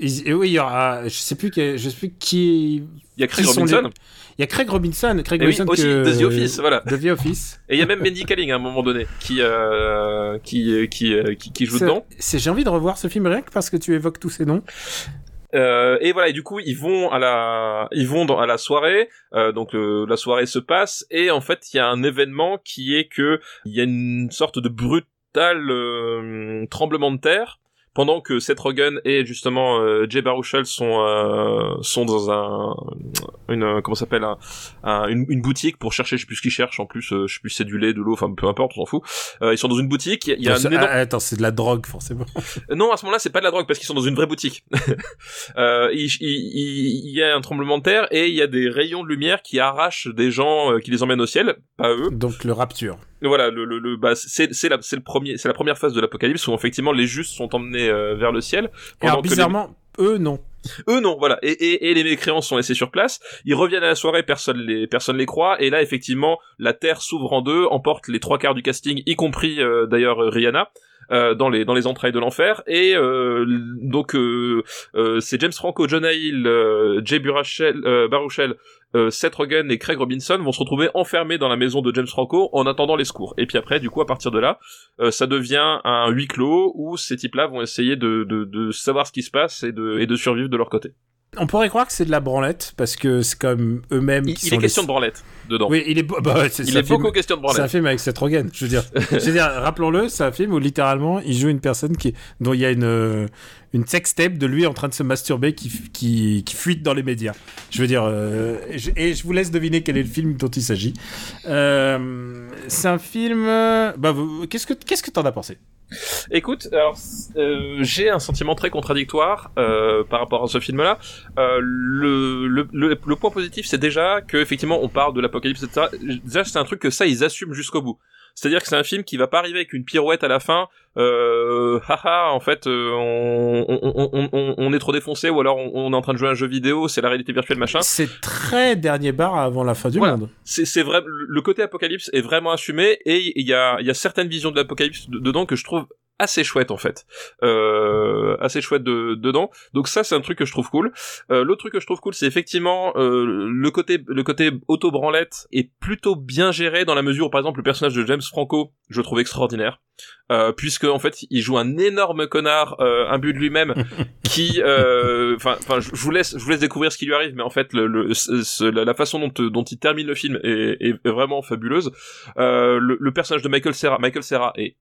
Ils- et oui, il y aura, je sais plus, je sais plus qui. Il y a sont Robinson. les- Il y a Craig Robinson, Craig Et oui, Robinson aussi que- de The Office, voilà. de The Office. Et il y a même Mandy Kaling à un moment donné qui euh, qui qui euh, qui, qui joue dedans. c'est- J'ai envie de revoir ce film rien que parce que tu évoques tous ces noms. Euh, et voilà, et du coup, ils vont à la, ils vont dans, à la soirée. euh, donc euh, la soirée se passe et en fait, il y a un événement qui est que il y a une sorte de brutal euh, tremblement de terre pendant que Seth Rogen et justement euh, Jay Baruchel sont euh, sont dans un une euh, comment s'appelle un, un- une, une boutique pour chercher je sais plus ce qu'ils cherchent en plus euh, je sais plus c'est du lait de l'eau enfin peu importe on s'en fout Euh, ils sont dans une boutique il y a- Non, un énorme ah, attends, c'est de la drogue forcément. [LAUGHS] non, à ce moment-là, c'est pas de la drogue parce qu'ils sont dans une vraie boutique. [LAUGHS] euh, il, il- il- y a un tremblement de terre et il y a des rayons de lumière qui arrachent des gens, euh, qui les emmènent au ciel, pas eux. Donc le Rapture. Voilà, le, le, le- bah, c'est c'est la, c'est le premier, c'est la première phase de l'apocalypse où effectivement les justes sont emmenés euh, vers le ciel. Alors les- bizarrement, eux non. eux non, voilà. Et, et, et les mécréants sont laissés sur place. Ils reviennent à la soirée, personne les personne les croit. Et là, effectivement, la terre s'ouvre en deux, emporte les trois quarts du casting, y compris euh, d'ailleurs euh, Rihanna. Euh, dans les dans les entrailles de l'enfer et euh, donc euh, c'est James Franco, Jonah Hill, Jay Baruchel, euh, Baruchel Seth Rogen et Craig Robinson vont se retrouver enfermés dans la maison de James Franco en attendant les secours. Et puis après, du coup, à partir de là, euh, ça devient un huis clos où ces types-là vont essayer de, de, de savoir ce qui se passe et de, et de survivre de leur côté. On pourrait croire que c'est de la branlette parce que c'est comme eux-mêmes Il, qui il sont est question les- de branlette dedans. Oui, il est [LAUGHS] bah, il est film- beaucoup question de C'est un branlette. film avec Seth Rogen, je veux dire. [LAUGHS] je veux dire, rappelons-le, c'est un film où littéralement il joue une personne qui, dont il y a une, euh, une sextape de lui en train de se masturber qui, qui, qui fuite dans les médias. Je veux dire, euh, et je- et je vous laisse deviner quel est le film dont il s'agit. Euh, c'est un film. Bah, qu'est-ce que qu'est-ce que t'en as pensé? Écoute, alors euh, j'ai un sentiment très contradictoire euh, par rapport à ce film-là. Euh, le, le, le, le point positif, c'est déjà que effectivement on parle de l'apocalypse, etc. Déjà, c'est un truc que ça ils assument jusqu'au bout. C'est-à-dire que c'est un film qui va pas arriver avec une pirouette à la fin. Euh, haha, en fait, euh, on, on, on, on, on est trop défoncé, ou alors on, est en train de jouer à un jeu vidéo, c'est la réalité virtuelle, machin. C'est très dernier bar avant la fin du Voilà. monde. c'est vrai le côté apocalypse est vraiment assumé et il y a y a certaines visions de l'apocalypse de- dedans que je trouve assez chouette en fait. Euh, assez chouette de, dedans. Donc ça c'est un truc que je trouve cool. Euh, l'autre truc que je trouve cool c'est effectivement euh, le côté le côté auto branlette est plutôt bien géré dans la mesure où par exemple le personnage de James Franco je le trouve extraordinaire. Euh, puisque en fait il joue un énorme connard euh, imbu de lui-même [LAUGHS] qui euh, enfin enfin je vous laisse je vous laisse découvrir ce qui lui arrive mais en fait le, le- ce- la, façon dont dont il termine le film est, est vraiment fabuleuse. Euh, le, le personnage de Michael Cera Michael Cera est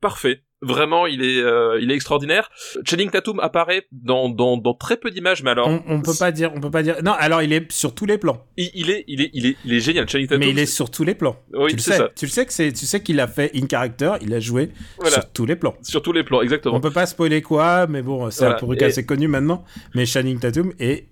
parfait. Vraiment, il est, euh, il est extraordinaire. Channing Tatum apparaît dans, dans, dans très peu d'images, mais alors. On, on peut pas dire, on peut pas dire. Non, alors il est sur tous les plans. Il, il est, il est, il est, il est génial. Channing Tatum. Mais il est sur tous les plans. Oui, tu le sais. ça. Tu le sais que c'est, tu sais qu'il a fait in character, il a joué Voilà. sur tous les plans. Sur tous les plans, exactement. On peut pas spoiler quoi, mais bon, c'est Voilà. un Et- assez connu maintenant. Mais Channing Tatum est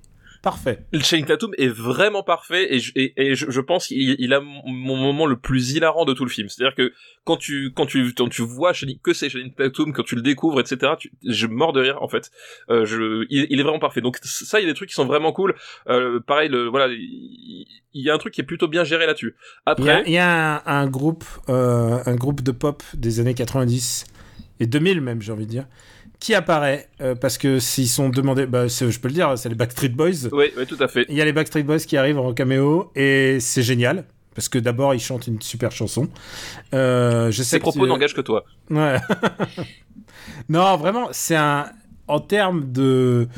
parfait. Le Channing Tatum est vraiment parfait et je, et, et je, je pense qu'il il a mon, moment le plus hilarant de tout le film. C'est-à-dire que quand tu quand tu quand tu vois Channing, que c'est Channing Tatum, quand tu le découvres, etc. Tu, je mords de rire en fait. Euh, je, il, il est vraiment parfait. Donc ça, il y a des trucs qui sont vraiment cool. Euh, pareil, le, voilà, il, il y a un truc qui est plutôt bien géré là-dessus. Il y a, Après, il y a un, un groupe, euh, un groupe de pop des années 90 et 2000 même, j'ai envie de dire, qui apparaît euh, parce que s'ils sont demandés, bah, je peux le dire, c'est les Backstreet Boys. oui, oui, tout à fait. Il y a les Backstreet Boys qui arrivent en caméo et c'est génial. Parce que d'abord, ils chantent une super chanson. Euh, je sais propos tu- n'engagent que toi. Ouais. [LAUGHS] non, vraiment, c'est un. En termes de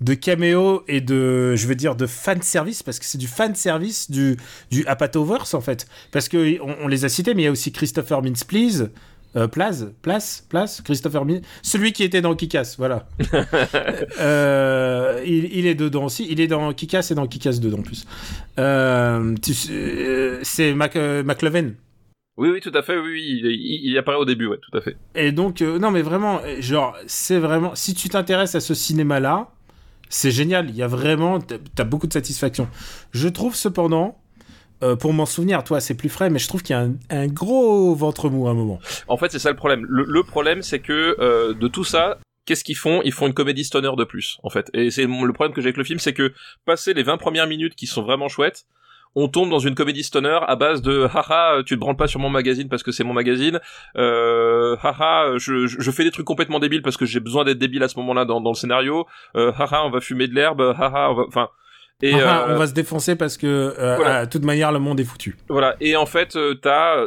de caméo et de je veux dire de fan service parce que c'est du fan service du du Apatoverse en fait parce que on, on les a cités mais il y a aussi Christopher Mintz Please euh, Plaz, Place, Place, Christopher Mintz, celui qui était dans Kikas, voilà. [LAUGHS] Euh, il, il est dedans aussi, il est dans Kikas et dans Kikas 2 en plus. Euh, euh, c'est Mac, McLovin, Oui, oui, tout à fait. Oui, oui, il, il- il apparaît au début, ouais, tout à fait. Et donc, non, mais vraiment, genre, c'est vraiment. Si tu t'intéresses à ce cinéma-là, c'est génial. Il y a vraiment. t'as- T'as beaucoup de satisfaction. Je trouve cependant. Euh, pour m'en souvenir, toi, c'est plus frais, mais je trouve qu'il y a un, gros ventre mou à un moment. En fait, c'est ça le problème. Le, problème, c'est que euh, de tout ça, qu'est-ce qu'ils font? Ils font une comédie stoner de plus, en fait. Et c'est le problème que j'ai avec le film, c'est que passer les 20 premières minutes qui sont vraiment chouettes, on tombe dans une comédie stoner à base de haha tu te branles pas sur mon magazine parce que c'est mon magazine euh, haha je, fais des trucs complètement débiles parce que j'ai besoin d'être débile à ce moment-là dans, le scénario haha on va fumer de l'herbe haha enfin et Ah, euh, On va se défoncer parce que, euh, voilà. à toute manière, le monde est foutu. Voilà, et en fait, euh, t'as,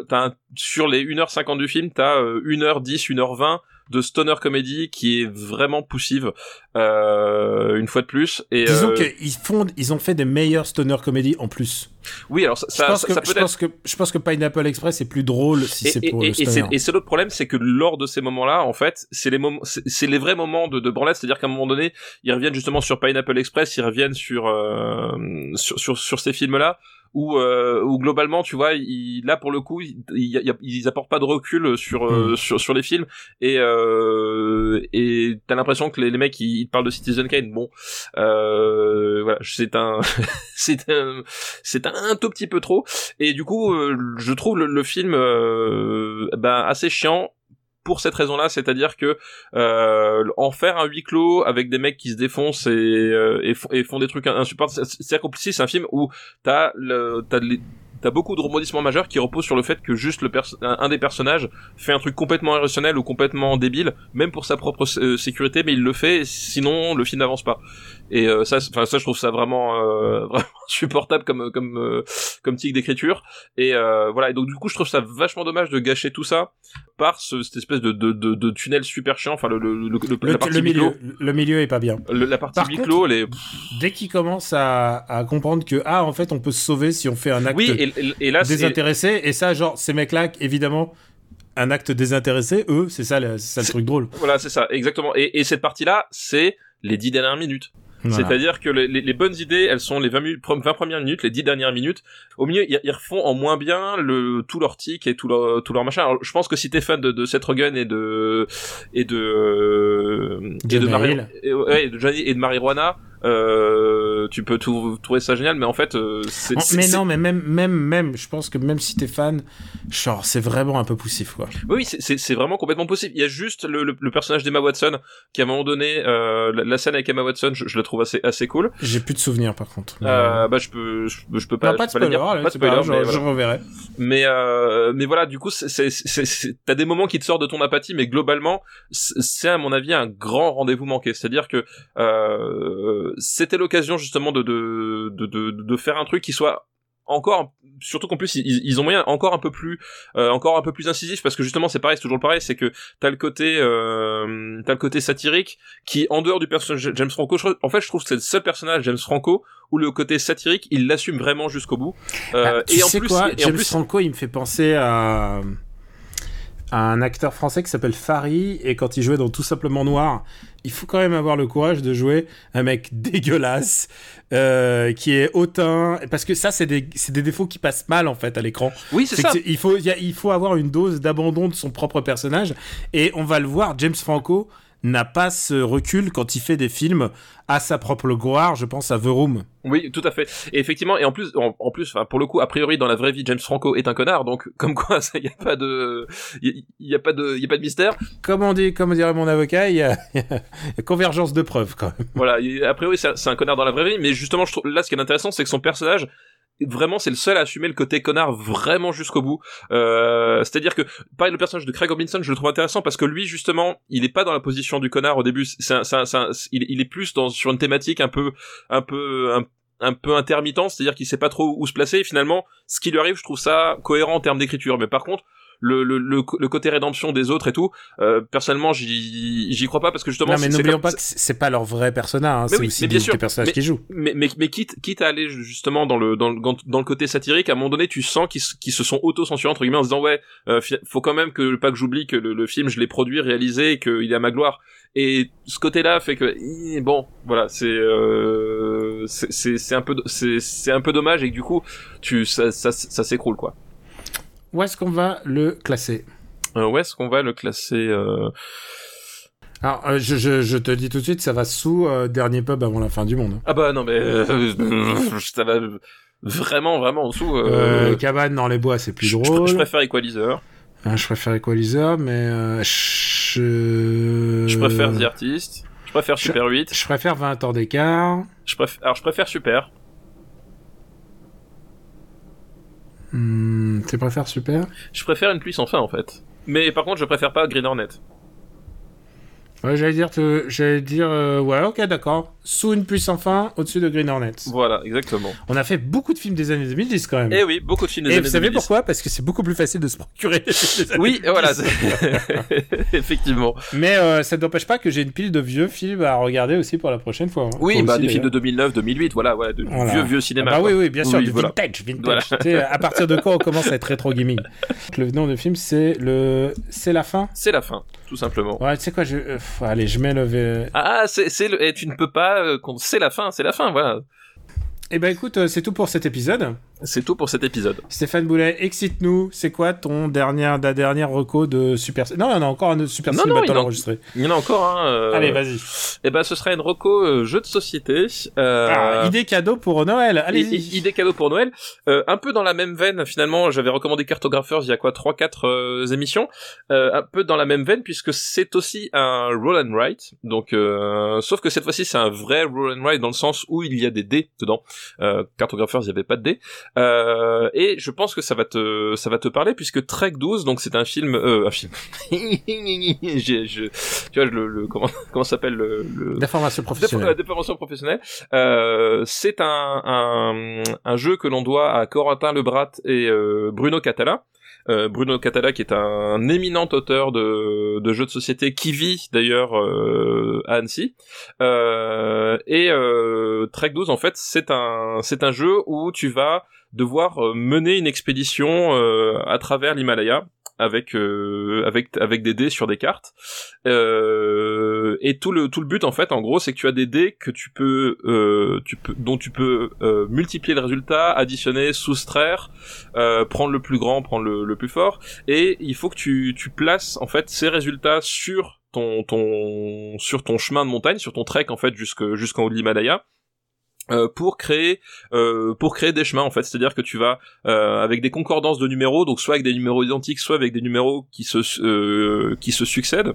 sur les 1h50 du film, t'as euh, 1h10, 1h20 de stoner comédie qui est vraiment poussive, euh, une fois de plus. Et, Disons euh, qu'ils font, ils ont fait des meilleures stoner comédies en plus. Oui, alors ça, Je pense, ça- que, ça je, peut être... pense que, je pense que Pineapple Express est plus drôle si c'est pour et- le et c'est, stoner. et c'est l'autre problème, c'est que lors de ces moments-là, en fait, c'est les moments, c'est, c'est les vrais moments de, de branlette, c'est-à-dire qu'à un moment donné, ils reviennent justement sur Pineapple Express, ils reviennent sur euh, sur, sur sur ces films-là où euh, où globalement, tu vois, ils, là pour le coup, ils, ils, ils apportent pas de recul sur euh, sur sur les films. Et euh, et t'as l'impression que les, les mecs ils, ils parlent de Citizen Kane. Bon, euh, voilà, c'est un [LAUGHS] c'est un c'est un tout petit peu trop. Et du coup, euh, je trouve le, le film euh, ben, assez chiant pour cette raison-là, c'est-à-dire que euh, en faire un huis clos avec des mecs qui se défoncent et, euh, et, font- des trucs insupportables, c'est- accompli. C'est un film où t'as le beaucoup de rebondissements majeurs qui reposent sur le fait que juste un des personnages fait un truc complètement irrationnel ou complètement débile, même pour sa propre euh, sécurité, mais il le fait, sinon le film n'avance pas. Et euh, ça, enfin ça, je trouve ça vraiment euh, [LAUGHS] vraiment supportable comme comme euh, comme tic d'écriture. Et euh, voilà. Et donc du coup, je trouve ça vachement dommage de gâcher tout ça par ce, cette espèce de, de, de, de tunnel super chiant. Enfin, le, le, le, le- la partie le milieu, le milieu est pas bien. Le- la partie Par contre- les... Dès qu'ils commencent à, à comprendre que ah en fait on peut se sauver si on fait un acte oui, et, et- là, désintéressé et ça genre ces mecs là évidemment un acte désintéressé eux c'est ça ça le truc drôle. voilà, c'est ça, exactement. Et, et cette partie-là, c'est les dix dernières minutes. Voilà. C'est-à-dire que les, les- les bonnes idées, elles sont les 20, minutes, 20 premières minutes, les 10 dernières minutes. Au milieu, ils, ils refont en moins bien le, tout leur tic et tout leur, tout leur machin. Alors, je pense que si t'es fan de, de Seth Rogen et de, et de, euh, et de, Mari- Hill. et, ouais, et de Johnny et de marijuana, euh, tu peux tout, trouver ça génial, mais en fait, euh, c'est, c'est- mais non mais même même même je pense que même si t'es fan genre c'est vraiment un peu poussif quoi. Oui, c'est- c'est c'est vraiment complètement possible. Il y a juste le, le, le personnage d'Emma Watson qui, à un moment donné, euh, la, la scène avec Emma Watson, je, je la trouve assez, assez cool. J'ai plus de souvenirs par contre. Mais, Euh, bah, je peux, je, je peux pas, non, pas de spoiler, dire. allez, pas de c'est pas spoiler, je, mais je voilà. reverrai. Mais, euh, mais voilà, du coup, c'est, c'est, c'est, c'est- t'as des moments qui te sortent de ton apathie, mais globalement, c'est c'est, à mon avis un grand rendez-vous manqué. C'est-à-dire que euh, c'était l'occasion justement de, de, de, de, de faire un truc qui soit encore surtout qu'en plus ils, ils ont moyen encore un peu plus euh, encore un peu plus incisif parce que justement c'est pareil c'est toujours pareil c'est que t'as le côté euh, t'as le côté satirique qui en dehors du personnage James Franco je- en fait je trouve que c'est le seul personnage James Franco où le côté satirique il l'assume vraiment jusqu'au bout. Euh, Ah, tu et en plus quoi et en James plus Franco il me fait penser à un acteur français qui s'appelle Fari, et quand il jouait dans Tout Simplement Noir, il faut quand même avoir le courage de jouer un mec [LAUGHS] dégueulasse, euh, qui est hautain, parce que ça, c'est des, des défauts qui passent mal, en fait, à l'écran. Oui, c'est ça. il, faut, il y a- il faut avoir une dose d'abandon de son propre personnage. Et on va le voir, James Franco n'a pas ce recul quand il fait des films à sa propre gloire. Je pense à The Room. Oui, tout à fait. Et effectivement, et en plus, en, en plus, enfin, pour le coup, a priori, dans la vraie vie, James Franco est un connard, donc [LAUGHS] comme quoi, il y a pas de, il y, y a pas de, il y a pas de mystère. Comme on dit, comme dirait mon avocat, il y [LAUGHS] y a convergence de preuves quand même. Voilà, a priori, c'est un- c'est un connard dans la vraie vie, mais justement, je trouve, là, ce qui est intéressant, c'est que son personnage, vraiment, c'est le seul à assumer le côté connard vraiment jusqu'au bout. Euh, c'est-à-dire que, pareil, le personnage de Craig Robinson, je le trouve intéressant parce que lui, justement, il est pas dans la position du connard au début. C'est un, c'est un- c'est un- il, est plus dans, sur une thématique un peu, un peu, un peu intermittent, c'est-à-dire qu'il sait pas trop où se placer. Et finalement, ce qui lui arrive, je trouve ça cohérent en termes d'écriture. Mais par contre, le, le, le, le côté rédemption des autres et tout, euh, personnellement, j'y, j'y crois pas parce que justement, Non, mais n'oublions pas que c'est pas leur vrai personnage. Hein, c'est oui, aussi mais bien des, sûr, des personnages mais- qui jouent. mais, mais, mais quitte, quitte à aller justement dans le, dans le, dans le côté satirique, à un moment donné, tu sens qu'ils, se- qu'ils se sont auto-censurés, entre guillemets, en se disant, ouais, euh, faut quand même que, pas que j'oublie que le, le film, je l'ai produit, réalisé, et qu'il est à ma gloire. Et ce côté-là fait que, bon, voilà, c'est, euh, c'est, un peu, c'est, c'est un peu dommage, et que du coup, tu, ça, ça, ça s'écroule, quoi. Où est-ce qu'on va le classer Euh, où est-ce qu'on va le classer, euh... Alors, euh, je, je, je te dis tout de suite, ça va sous euh, dernier pub avant la fin du monde. Ah bah, non, mais, euh, [LAUGHS] ça va vraiment, vraiment en dessous, cabane dans les bois, c'est plus je, drôle. je préfère Equalizer. Hein, je préfère Equalizer, mais je... Je préfère The Artist. Je préfère Super 8. Je préfère 20 ans d'écart. Je préfère, alors je préfère Super. Hmm, tu préfères Super? Je préfère une pluie sans fin en fait. Mais par contre, je préfère pas Green Hornet. Ouais, j'allais dire, te- j'allais dire, euh, ouais, ok, d'accord. Sous une puce sans fin, au-dessus de Green Hornets. Voilà, exactement. On a fait beaucoup de films des années 2010 quand même. Et oui, beaucoup de films des Et années vous savez 2010. pourquoi? Parce que c'est beaucoup plus facile de se procurer Oui, 2010. voilà. [LAUGHS] Effectivement. Mais euh, ça n'empêche pas que j'ai une pile de vieux films à regarder aussi pour la prochaine fois. hein. Oui, bah aussi, des films de d'ailleurs. 2009, 2008, voilà, voilà, de Voilà. vieux vieux Ah cinéma. bah quoi. oui, oui, bien sûr, Oui, du voilà. vintage, vintage. Voilà. À partir de quand on commence à être rétro gaming? [LAUGHS] Le nom du film, c'est le, c'est la fin? C'est la fin, tout simplement. Ouais, tu sais quoi, je, euh, allez, je mets le. V- Ah, c'est c'est le, et tu ne peux pas, euh, c'est la fin, c'est la fin, voilà. Eh ben écoute, euh, c'est tout pour cet épisode. C'est tout pour cet épisode. Stéphane Boulet, excite-nous. C'est quoi ton dernière, ta dernière reco de Super Non, il y en a encore un de Super Non, non, Battle en- enregistré. Il y en a encore un. euh, Allez, vas-y. Et ben, ce serait une reco euh, jeu de société. Euh, Ah, idée cadeau pour Noël. Allez-y. idée cadeau pour Noël. Un peu dans la même veine, finalement, j'avais recommandé Cartographers il y a quoi, 3-4 émissions. Un peu dans la même veine, puisque c'est aussi un roll and write. Donc, euh, sauf que cette fois-ci, c'est un vrai roll and write dans le sens où il y a des dés dedans. Euh, Cartographers, il n'y avait pas de dés. Euh, et je pense que ça va te, ça va te parler, puisque Trek 12, donc c'est un film, euh, un film. [LAUGHS] J'ai, je, tu vois, le, le comment, [LAUGHS] comment s'appelle le, le, D'information professionnelle. euh, déformation professionnelle. Euh, c'est un, un, un jeu que l'on doit à Corentin Lebrat et euh, Bruno Catala. Euh, Bruno Catala qui est un éminent auteur de, de jeux de société qui vit d'ailleurs euh, à Annecy. Euh, et euh, Trek 12 en fait c'est un c'est un jeu où tu vas devoir euh, mener une expédition euh, à travers l'Himalaya avec euh, avec avec des dés sur des cartes. Et tout le tout le but en fait en gros c'est que tu as des dés que tu peux tu peux dont tu peux multiplier le résultat additionner soustraire prendre le plus grand prendre le, le plus fort. Et il faut que tu tu places en fait ces résultats sur ton ton sur ton chemin de montagne sur ton trek en fait jusque jusqu'en haut de l'Himalaya euh, pour créer euh, pour créer des chemins en fait. C'est à dire que tu vas euh, avec des concordances de numéros donc soit avec des numéros identiques soit avec des numéros qui se euh, qui se succèdent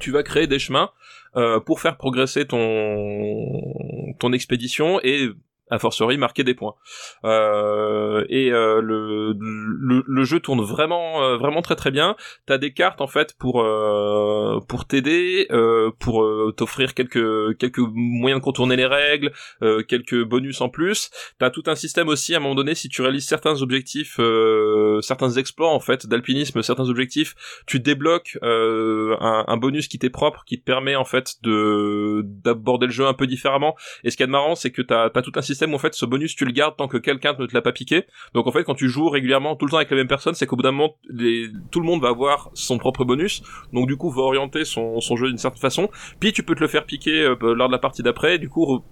tu vas créer des chemins euh, pour faire progresser ton ton expédition et a fortiori marquer des points. Euh, et euh, le, le, le jeu tourne vraiment euh, vraiment très très bien. T'as des cartes en fait pour euh, pour t'aider, euh, pour euh, t'offrir quelques quelques moyens de contourner les règles, quelques bonus en plus. T'as tout un système aussi à un moment donné si tu réalises certains objectifs, certains exploits en fait d'alpinisme, certains objectifs, tu débloques un, un bonus qui t'est propre, qui te permet en fait de d'aborder le jeu un peu différemment. Et ce qui est marrant, c'est que t'as as tout un système en fait ce bonus tu le gardes tant que quelqu'un ne te l'a pas piqué. Donc en fait quand tu joues régulièrement tout le temps avec la même personne, c'est qu'au bout d'un moment tout le monde va avoir son propre bonus. Donc du coup va orienter son, jeu d'une certaine façon. Puis tu peux te le faire piquer euh, lors de la partie d'après. Du coup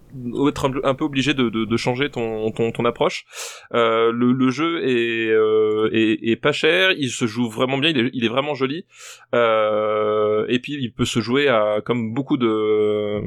être un, peu obligé de, changer ton, ton, approche. Euh, le, jeu est, euh, pas cher, il se joue vraiment bien, il est, il vraiment joli. Euh, et puis il peut se jouer à comme beaucoup de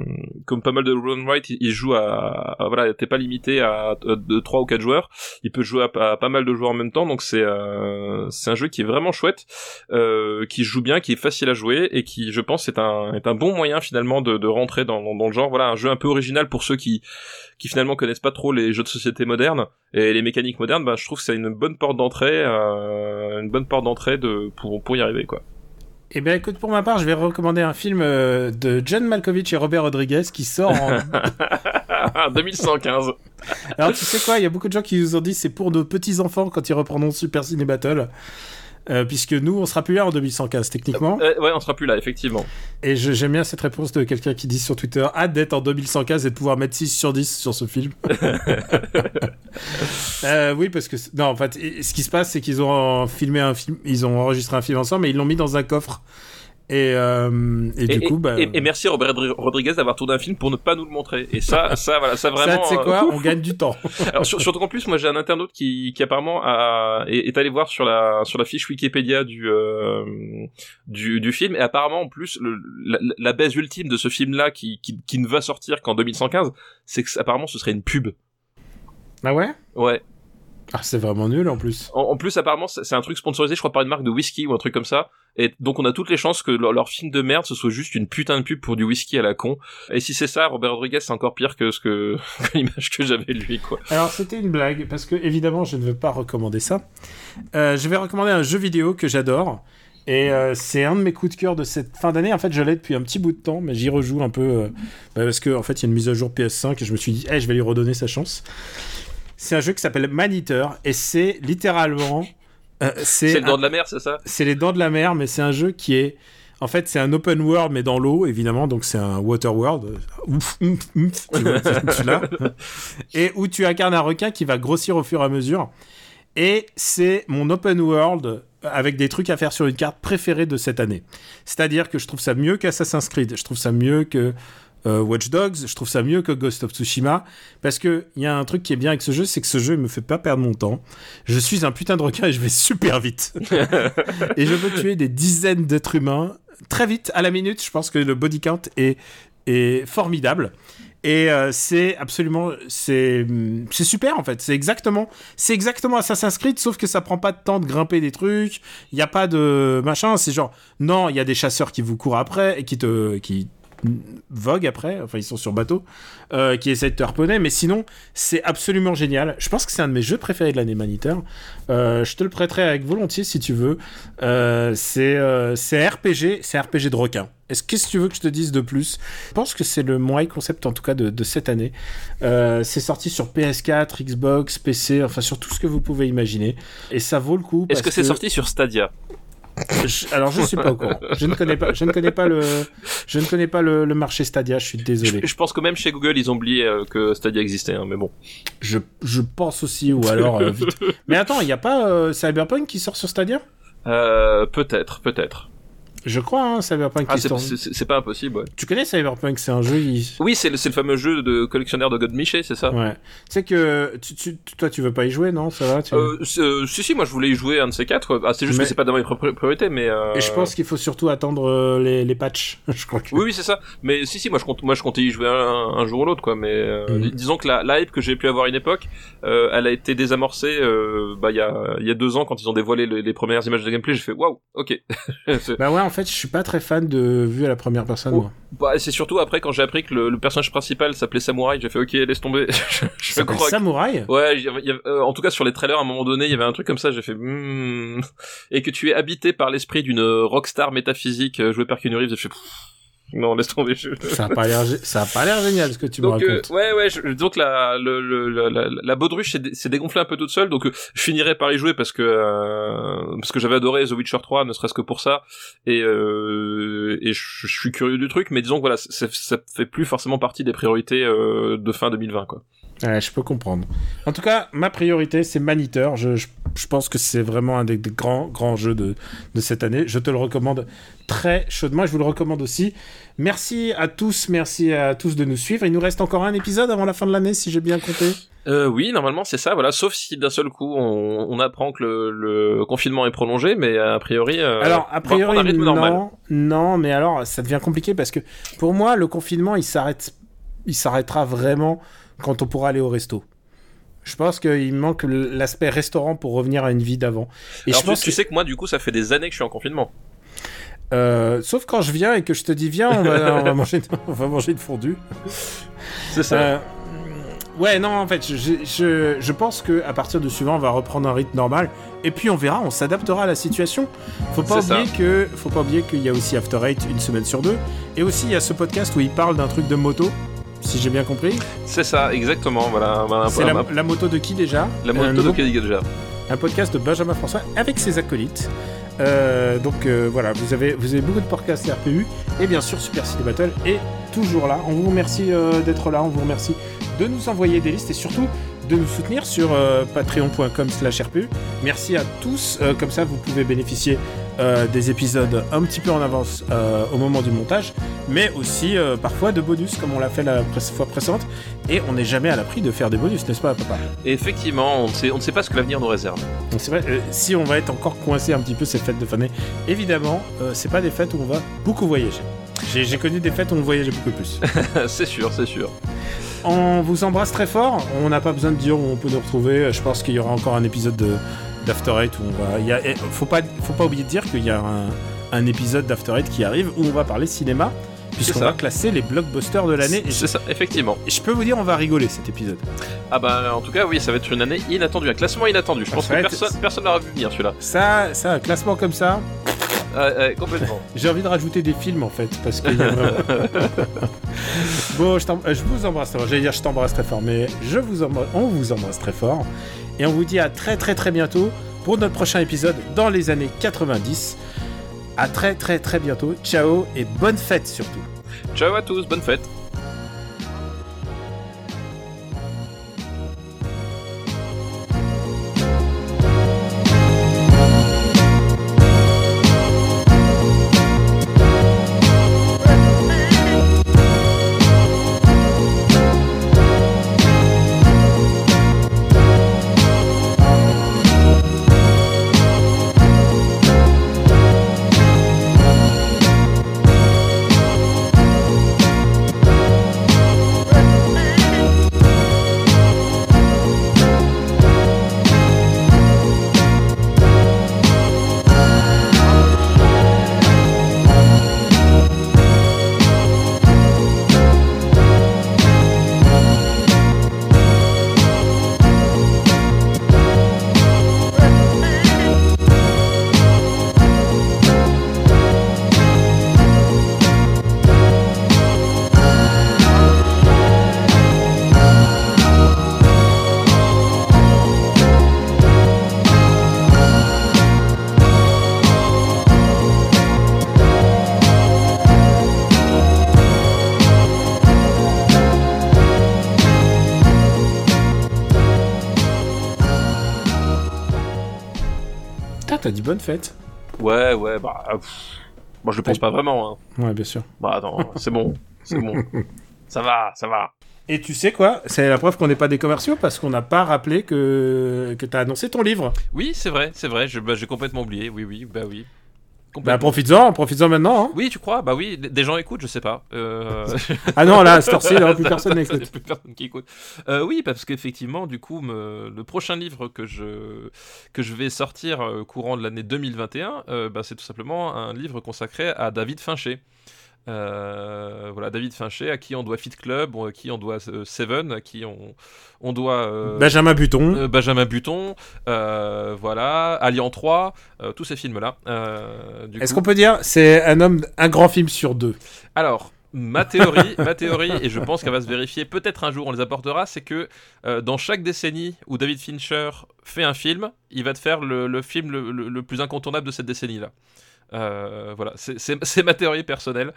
comme pas mal de run right, il, joue à, voilà, t'es pas limité à, de 3 ou 4 joueurs. Il peut jouer à, pas mal de joueurs en même temps, donc c'est euh, c'est un jeu qui est vraiment chouette, euh, qui joue bien, qui est facile à jouer et qui je pense est un est un bon moyen finalement de, de rentrer dans, dans, dans le genre. Voilà, un jeu un peu original pour ceux qui qui finalement connaissent pas trop les jeux de société modernes et les mécaniques modernes, bah, je trouve que c'est une bonne porte d'entrée, euh, une bonne porte d'entrée de pour pour y arriver quoi. Eh bien, écoute, pour ma part, je vais recommander un film de John Malkovich et Robert Rodriguez qui sort en [LAUGHS] [LAUGHS] 2115. Alors, tu sais quoi, il y a beaucoup de gens qui nous ont dit c'est pour nos petits enfants quand ils reprendront Super Ciné Battle. Euh, puisque nous, on sera plus là en 2115, techniquement. Euh, ouais, on sera plus là, effectivement. Et j'aime bien cette réponse de quelqu'un qui dit sur Twitter hâte d'être en 2115 et de pouvoir mettre 6 sur 10 sur ce film. [LAUGHS] euh, oui, parce que. Non, en fait, ce qui se passe, c'est qu'ils ont filmé un film, ils ont enregistré un film ensemble, mais ils l'ont mis dans un coffre. Et, euh, et, du coup, bah, et, merci Robert Rodriguez d'avoir tourné un film pour ne pas nous le montrer. Et ça, [LAUGHS] ça, voilà, ça vraiment. Ça, tu sais quoi, euh, on gagne du temps. [LAUGHS] Alors surtout qu'en plus, moi, j'ai un internaute qui, qui apparemment a, est, allé voir sur la sur la fiche Wikipédia du euh, du, du film et apparemment en plus le, la, la baisse ultime de ce film-là qui, qui qui ne va sortir qu'en 2115, c'est que apparemment ce serait une pub. Ah ouais? Ouais. Ah, c'est vraiment nul en plus. En, plus, apparemment, c'est un truc sponsorisé, je crois, par une marque de whisky ou un truc comme ça. Et donc, on a toutes les chances que leur, film de merde, ce soit juste une putain de pub pour du whisky à la con. Et si c'est ça, Robert Rodriguez, c'est encore pire que ce [LAUGHS] que l'image que j'avais de lui, quoi. Alors, c'était une blague, parce que évidemment, je ne veux pas recommander ça. Euh, je vais recommander un jeu vidéo que j'adore. Et euh, c'est un de mes coups de cœur de cette fin d'année. En fait, je l'ai depuis un petit bout de temps, mais j'y rejoue un peu euh, bah, parce que en fait, il y a une mise à jour PS5 et je me suis dit, hey, je vais lui redonner sa chance. C'est un jeu qui s'appelle Maniteur et c'est littéralement. Euh, c'est les dents de la mer, c'est ça? C'est les dents de la mer, mais c'est un jeu qui est. En fait, c'est un open world, mais dans l'eau, évidemment. Donc, c'est un water world. Ouf, ouf, ouf, tu vois, tu [LAUGHS] Et où tu incarnes un requin qui va grossir au fur et à mesure. Et c'est mon open world avec des trucs à faire sur une carte préférée de cette année. C'est-à-dire que je trouve ça mieux qu'Assassin's Creed. Je trouve ça mieux que euh, Watch Dogs, je trouve ça mieux que Ghost of Tsushima, parce que il y a un truc qui est bien avec ce jeu, c'est que ce jeu me fait pas perdre mon temps. Je suis un putain de requin et je vais super vite. [LAUGHS] et je peux tuer des dizaines d'êtres humains très vite, à la minute. Je pense que le body count est, est formidable. Et euh, c'est absolument, c'est, c'est super en fait. C'est exactement, c'est exactement Assassin's Creed, sauf que ça prend pas de temps de grimper des trucs. Il n'y a pas de machin. C'est genre, non, il y a des chasseurs qui vous courent après et qui te, qui Vogue après, enfin ils sont sur bateau, euh, qui essaie de te harponner, mais sinon c'est absolument génial. Je pense que c'est un de mes jeux préférés de l'année Maniteur. Euh, je te le prêterai avec volontiers si tu veux. Euh, c'est RPG, c'est RPG de requin. Est-ce qu'est-ce que tu veux que je te dise de plus? Je pense que c'est le moins concept en tout cas de, de cette année. c'est sorti sur PS4, Xbox, PC, enfin sur tout ce que vous pouvez imaginer. Et ça vaut le coup. Est-ce que c'est sorti sur Stadia? Alors je suis pas au courant. Je ne connais pas, je ne connais pas le, je ne connais pas le, marché Stadia. Je suis désolé. Je, pense que même chez Google ils ont oublié euh, que Stadia existait, hein, mais bon. Je, je pense aussi ou alors. Euh, vite. Mais attends, il n'y a pas euh, Cyberpunk qui sort sur Stadia? Peut-être, peut-être. Je crois, hein, Cyberpunk. Ah, c'est pas impossible, ouais. Tu connais Cyberpunk C'est un jeu. Oui, c'est le, le, fameux jeu de collectionneur de God Miché, c'est ça Ouais. Tu sais que tu, toi, tu veux pas y jouer, non? Ça va tu... euh, euh, Si, si, moi je voulais y jouer un de ces quatre. Ah, c'est juste que c'est pas dans mes priorités, mais. Euh... Et je pense qu'il faut surtout attendre euh, les, les patchs. [LAUGHS] je crois que... Oui, oui, c'est ça. Mais si, si, moi je compte, moi je comptais y jouer un, un jour ou l'autre, quoi. Mais euh, mhm. disons que la, la hype que j'ai pu avoir à une époque, elle a été désamorcée. bah, il y a, il y a deux ans quand ils ont dévoilé les, les premières images de gameplay, j'ai fait waouh, ok. [LAUGHS] bah ouais, en fait, je suis pas très fan de vue à la première personne. moi. Bah, c'est surtout après quand j'ai appris que le, personnage principal s'appelait Samouraï, j'ai fait ok, laisse tomber. [LAUGHS] je crois Samouraï Ouais, euh, en tout cas sur les trailers à un moment donné, il y avait un truc comme ça, j'ai fait hmm. et que tu es habité par l'esprit d'une rockstar métaphysique euh, jouée par Keanu Reeves, j'ai fait [LAUGHS] non, laisse tomber. je- Ça a pas l'air, ça a pas l'air génial ce que tu me Donc euh, racontes. ouais ouais je- donc la le, le, la, la, la baudruche s'est dé- dégonflée un peu toute seule donc euh, je finirai par y jouer parce que euh, parce que j'avais adoré The Witcher 3 ne serait-ce que pour ça et euh, et je, je suis curieux du truc mais disons que voilà ça, ça fait plus forcément partie des priorités euh, de fin 2020 quoi. Ouais, je peux comprendre. En tout cas, ma priorité, c'est Maniteur. Je, je, je pense que c'est vraiment un des, des grands, grands jeux de, de cette année. Je te le recommande très chaudement et je vous le recommande aussi. Merci à tous, merci à tous de nous suivre. Il nous reste encore un épisode avant la fin de l'année, si j'ai bien compté. Euh, oui, normalement c'est ça, voilà. Sauf si d'un seul coup on, on apprend que le, le confinement est prolongé, mais a priori. euh, alors, a on priori, un rythme non, normal. non, mais alors, ça devient compliqué parce que pour moi, le confinement, il s'arrête, il s'arrêtera vraiment quand on pourra aller au resto. Je pense qu'il manque l'aspect restaurant pour revenir à une vie d'avant. Et Alors, je pense tu, tu sais que moi, du coup, ça fait des années que je suis en confinement. Euh, sauf quand je viens et que je te dis viens, on va, on va manger, on va manger de fondue. [LAUGHS] C'est ça. Euh, ouais, non, en fait, je, je, je pense que à partir de suivant, on va reprendre un rythme normal. Et puis on verra, on s'adaptera à la situation. Faut pas oublier que, faut pas oublier qu'il y a aussi After Eight une semaine sur deux. Et aussi il y a ce podcast où il parle d'un truc de moto, si j'ai bien compris. C'est ça, exactement. Voilà. Voilà, C'est la, la moto de qui déjà? La moto de nouveau- Kelly déjà? un podcast de Benjamin François avec ses acolytes. Euh, donc euh, voilà, vous avez, vous avez beaucoup de podcasts RPU et bien sûr Super City Battle est toujours là. On vous remercie euh, d'être là, on vous remercie de nous envoyer des listes et surtout de nous soutenir sur euh, patreon.com slash RPU. Merci à tous, euh, comme ça vous pouvez bénéficier euh, des épisodes un petit peu en avance au moment du montage, mais aussi parfois de bonus comme on l'a fait la fois précédente et on n'est jamais à l'abri de faire des bonus, n'est-ce pas papa? Et effectivement, on ne sait, on ne sait pas ce que l'avenir nous réserve. donc c'est vrai, euh, si on va être encore coincé un petit peu ces fêtes de fin d'année, évidemment, c'est pas des fêtes où on va beaucoup voyager. J'ai connu des fêtes où on voyageait beaucoup plus. [LAUGHS] c'est sûr, c'est sûr. on vous embrasse très fort. On n'a pas besoin de dire où on peut nous retrouver. Je pense qu'il y aura encore un épisode de d'After Eight où on va. il y a- faut pas, faut pas oublier de dire qu'il y a un, un épisode d'After Eight qui arrive où on va parler cinéma, puisqu'on ça. va classer les blockbusters de l'année. C'est ça, effectivement. je peux vous dire, on va rigoler cet épisode. Ah bah, en tout cas, oui, ça va être une année inattendue, un classement inattendu. Je pense que personne, personne l'aura vu venir celui-là. Ça, ça, un classement comme ça, Ouais, ouais, complètement. [LAUGHS] J'ai envie de rajouter des films en fait, parce vraiment. [LAUGHS] bon, je, euh, je vous embrasse très fort. J'allais dire je t'embrasse très fort, mais je vous embrasse, on vous embrasse très fort. Et on vous dit à très très très bientôt pour notre prochain épisode dans les années 90. À très très très bientôt. Ciao et bonne fête surtout. Ciao à tous, bonne fête. T'as dit bonne fête. Ouais, ouais, bah. pff, Moi, je le pense pas vraiment. Hein. Ouais, bien sûr. Bah, attends, c'est bon, c'est bon. [LAUGHS] Ça va, ça va. Et tu sais quoi? C'est la preuve qu'on n'est pas des commerciaux parce qu'on n'a pas rappelé que, que t'as annoncé ton livre. Oui, c'est vrai, c'est vrai, je- bah, j'ai complètement oublié. Oui, oui, bah oui. Bah profites-en, profites-en maintenant. hein. Oui, tu crois? Bah oui, des gens écoutent, je sais pas. Euh... [LAUGHS] Ah non, là, à cette heure-ci, plus [LAUGHS] personne n'écoute. plus personne qui écoute. Euh, oui, parce qu'effectivement, du coup, me- le prochain livre que je, que je vais sortir euh, courant de l'année 2021, euh, bah, c'est tout simplement un livre consacré à David Fincher. Euh, voilà, David Fincher, à qui on doit Fit Club, à qui on doit euh, Seven, à qui on, on doit euh, Benjamin Button. euh, Benjamin Button, euh, voilà, Alien 3, euh, tous ces films-là. Est-ce qu'on peut dire c'est un homme, un grand film sur deux? Alors, ma théorie, ma théorie, et je pense qu'elle va se vérifier, peut-être un jour on les apportera, c'est que dans chaque décennie où David Fincher fait un film, il va te faire le, le film le, le- le plus incontournable de cette décennie-là. Euh, voilà, [LAUGHS] c'est- ma théorie personnelle.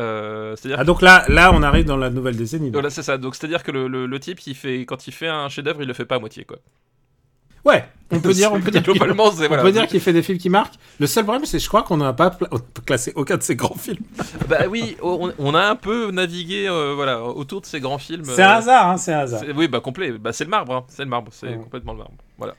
Euh, Ah donc là, là on arrive dans la nouvelle décennie. donc. Voilà, c'est ça. Donc, c'est-à-dire que le, le- le type, il fait, quand il fait un chef-d'œuvre, il le fait pas à moitié, quoi. Ouais, on peut [LAUGHS] dire, on peut dire. qu'il- Globalement, c'est On voilà. peut dire qu'il fait des films qui marquent. Le seul problème, c'est que je crois qu'on n'a pas on classer aucun de ses grands films. [LAUGHS] Bah oui, on, on a un peu navigué, euh, voilà, autour de ces grands films. C'est un hasard, hein, c'est un hasard. Oui, bah complet. Bah c'est le marbre, hein. c'est le marbre, c'est complètement le marbre. Voilà.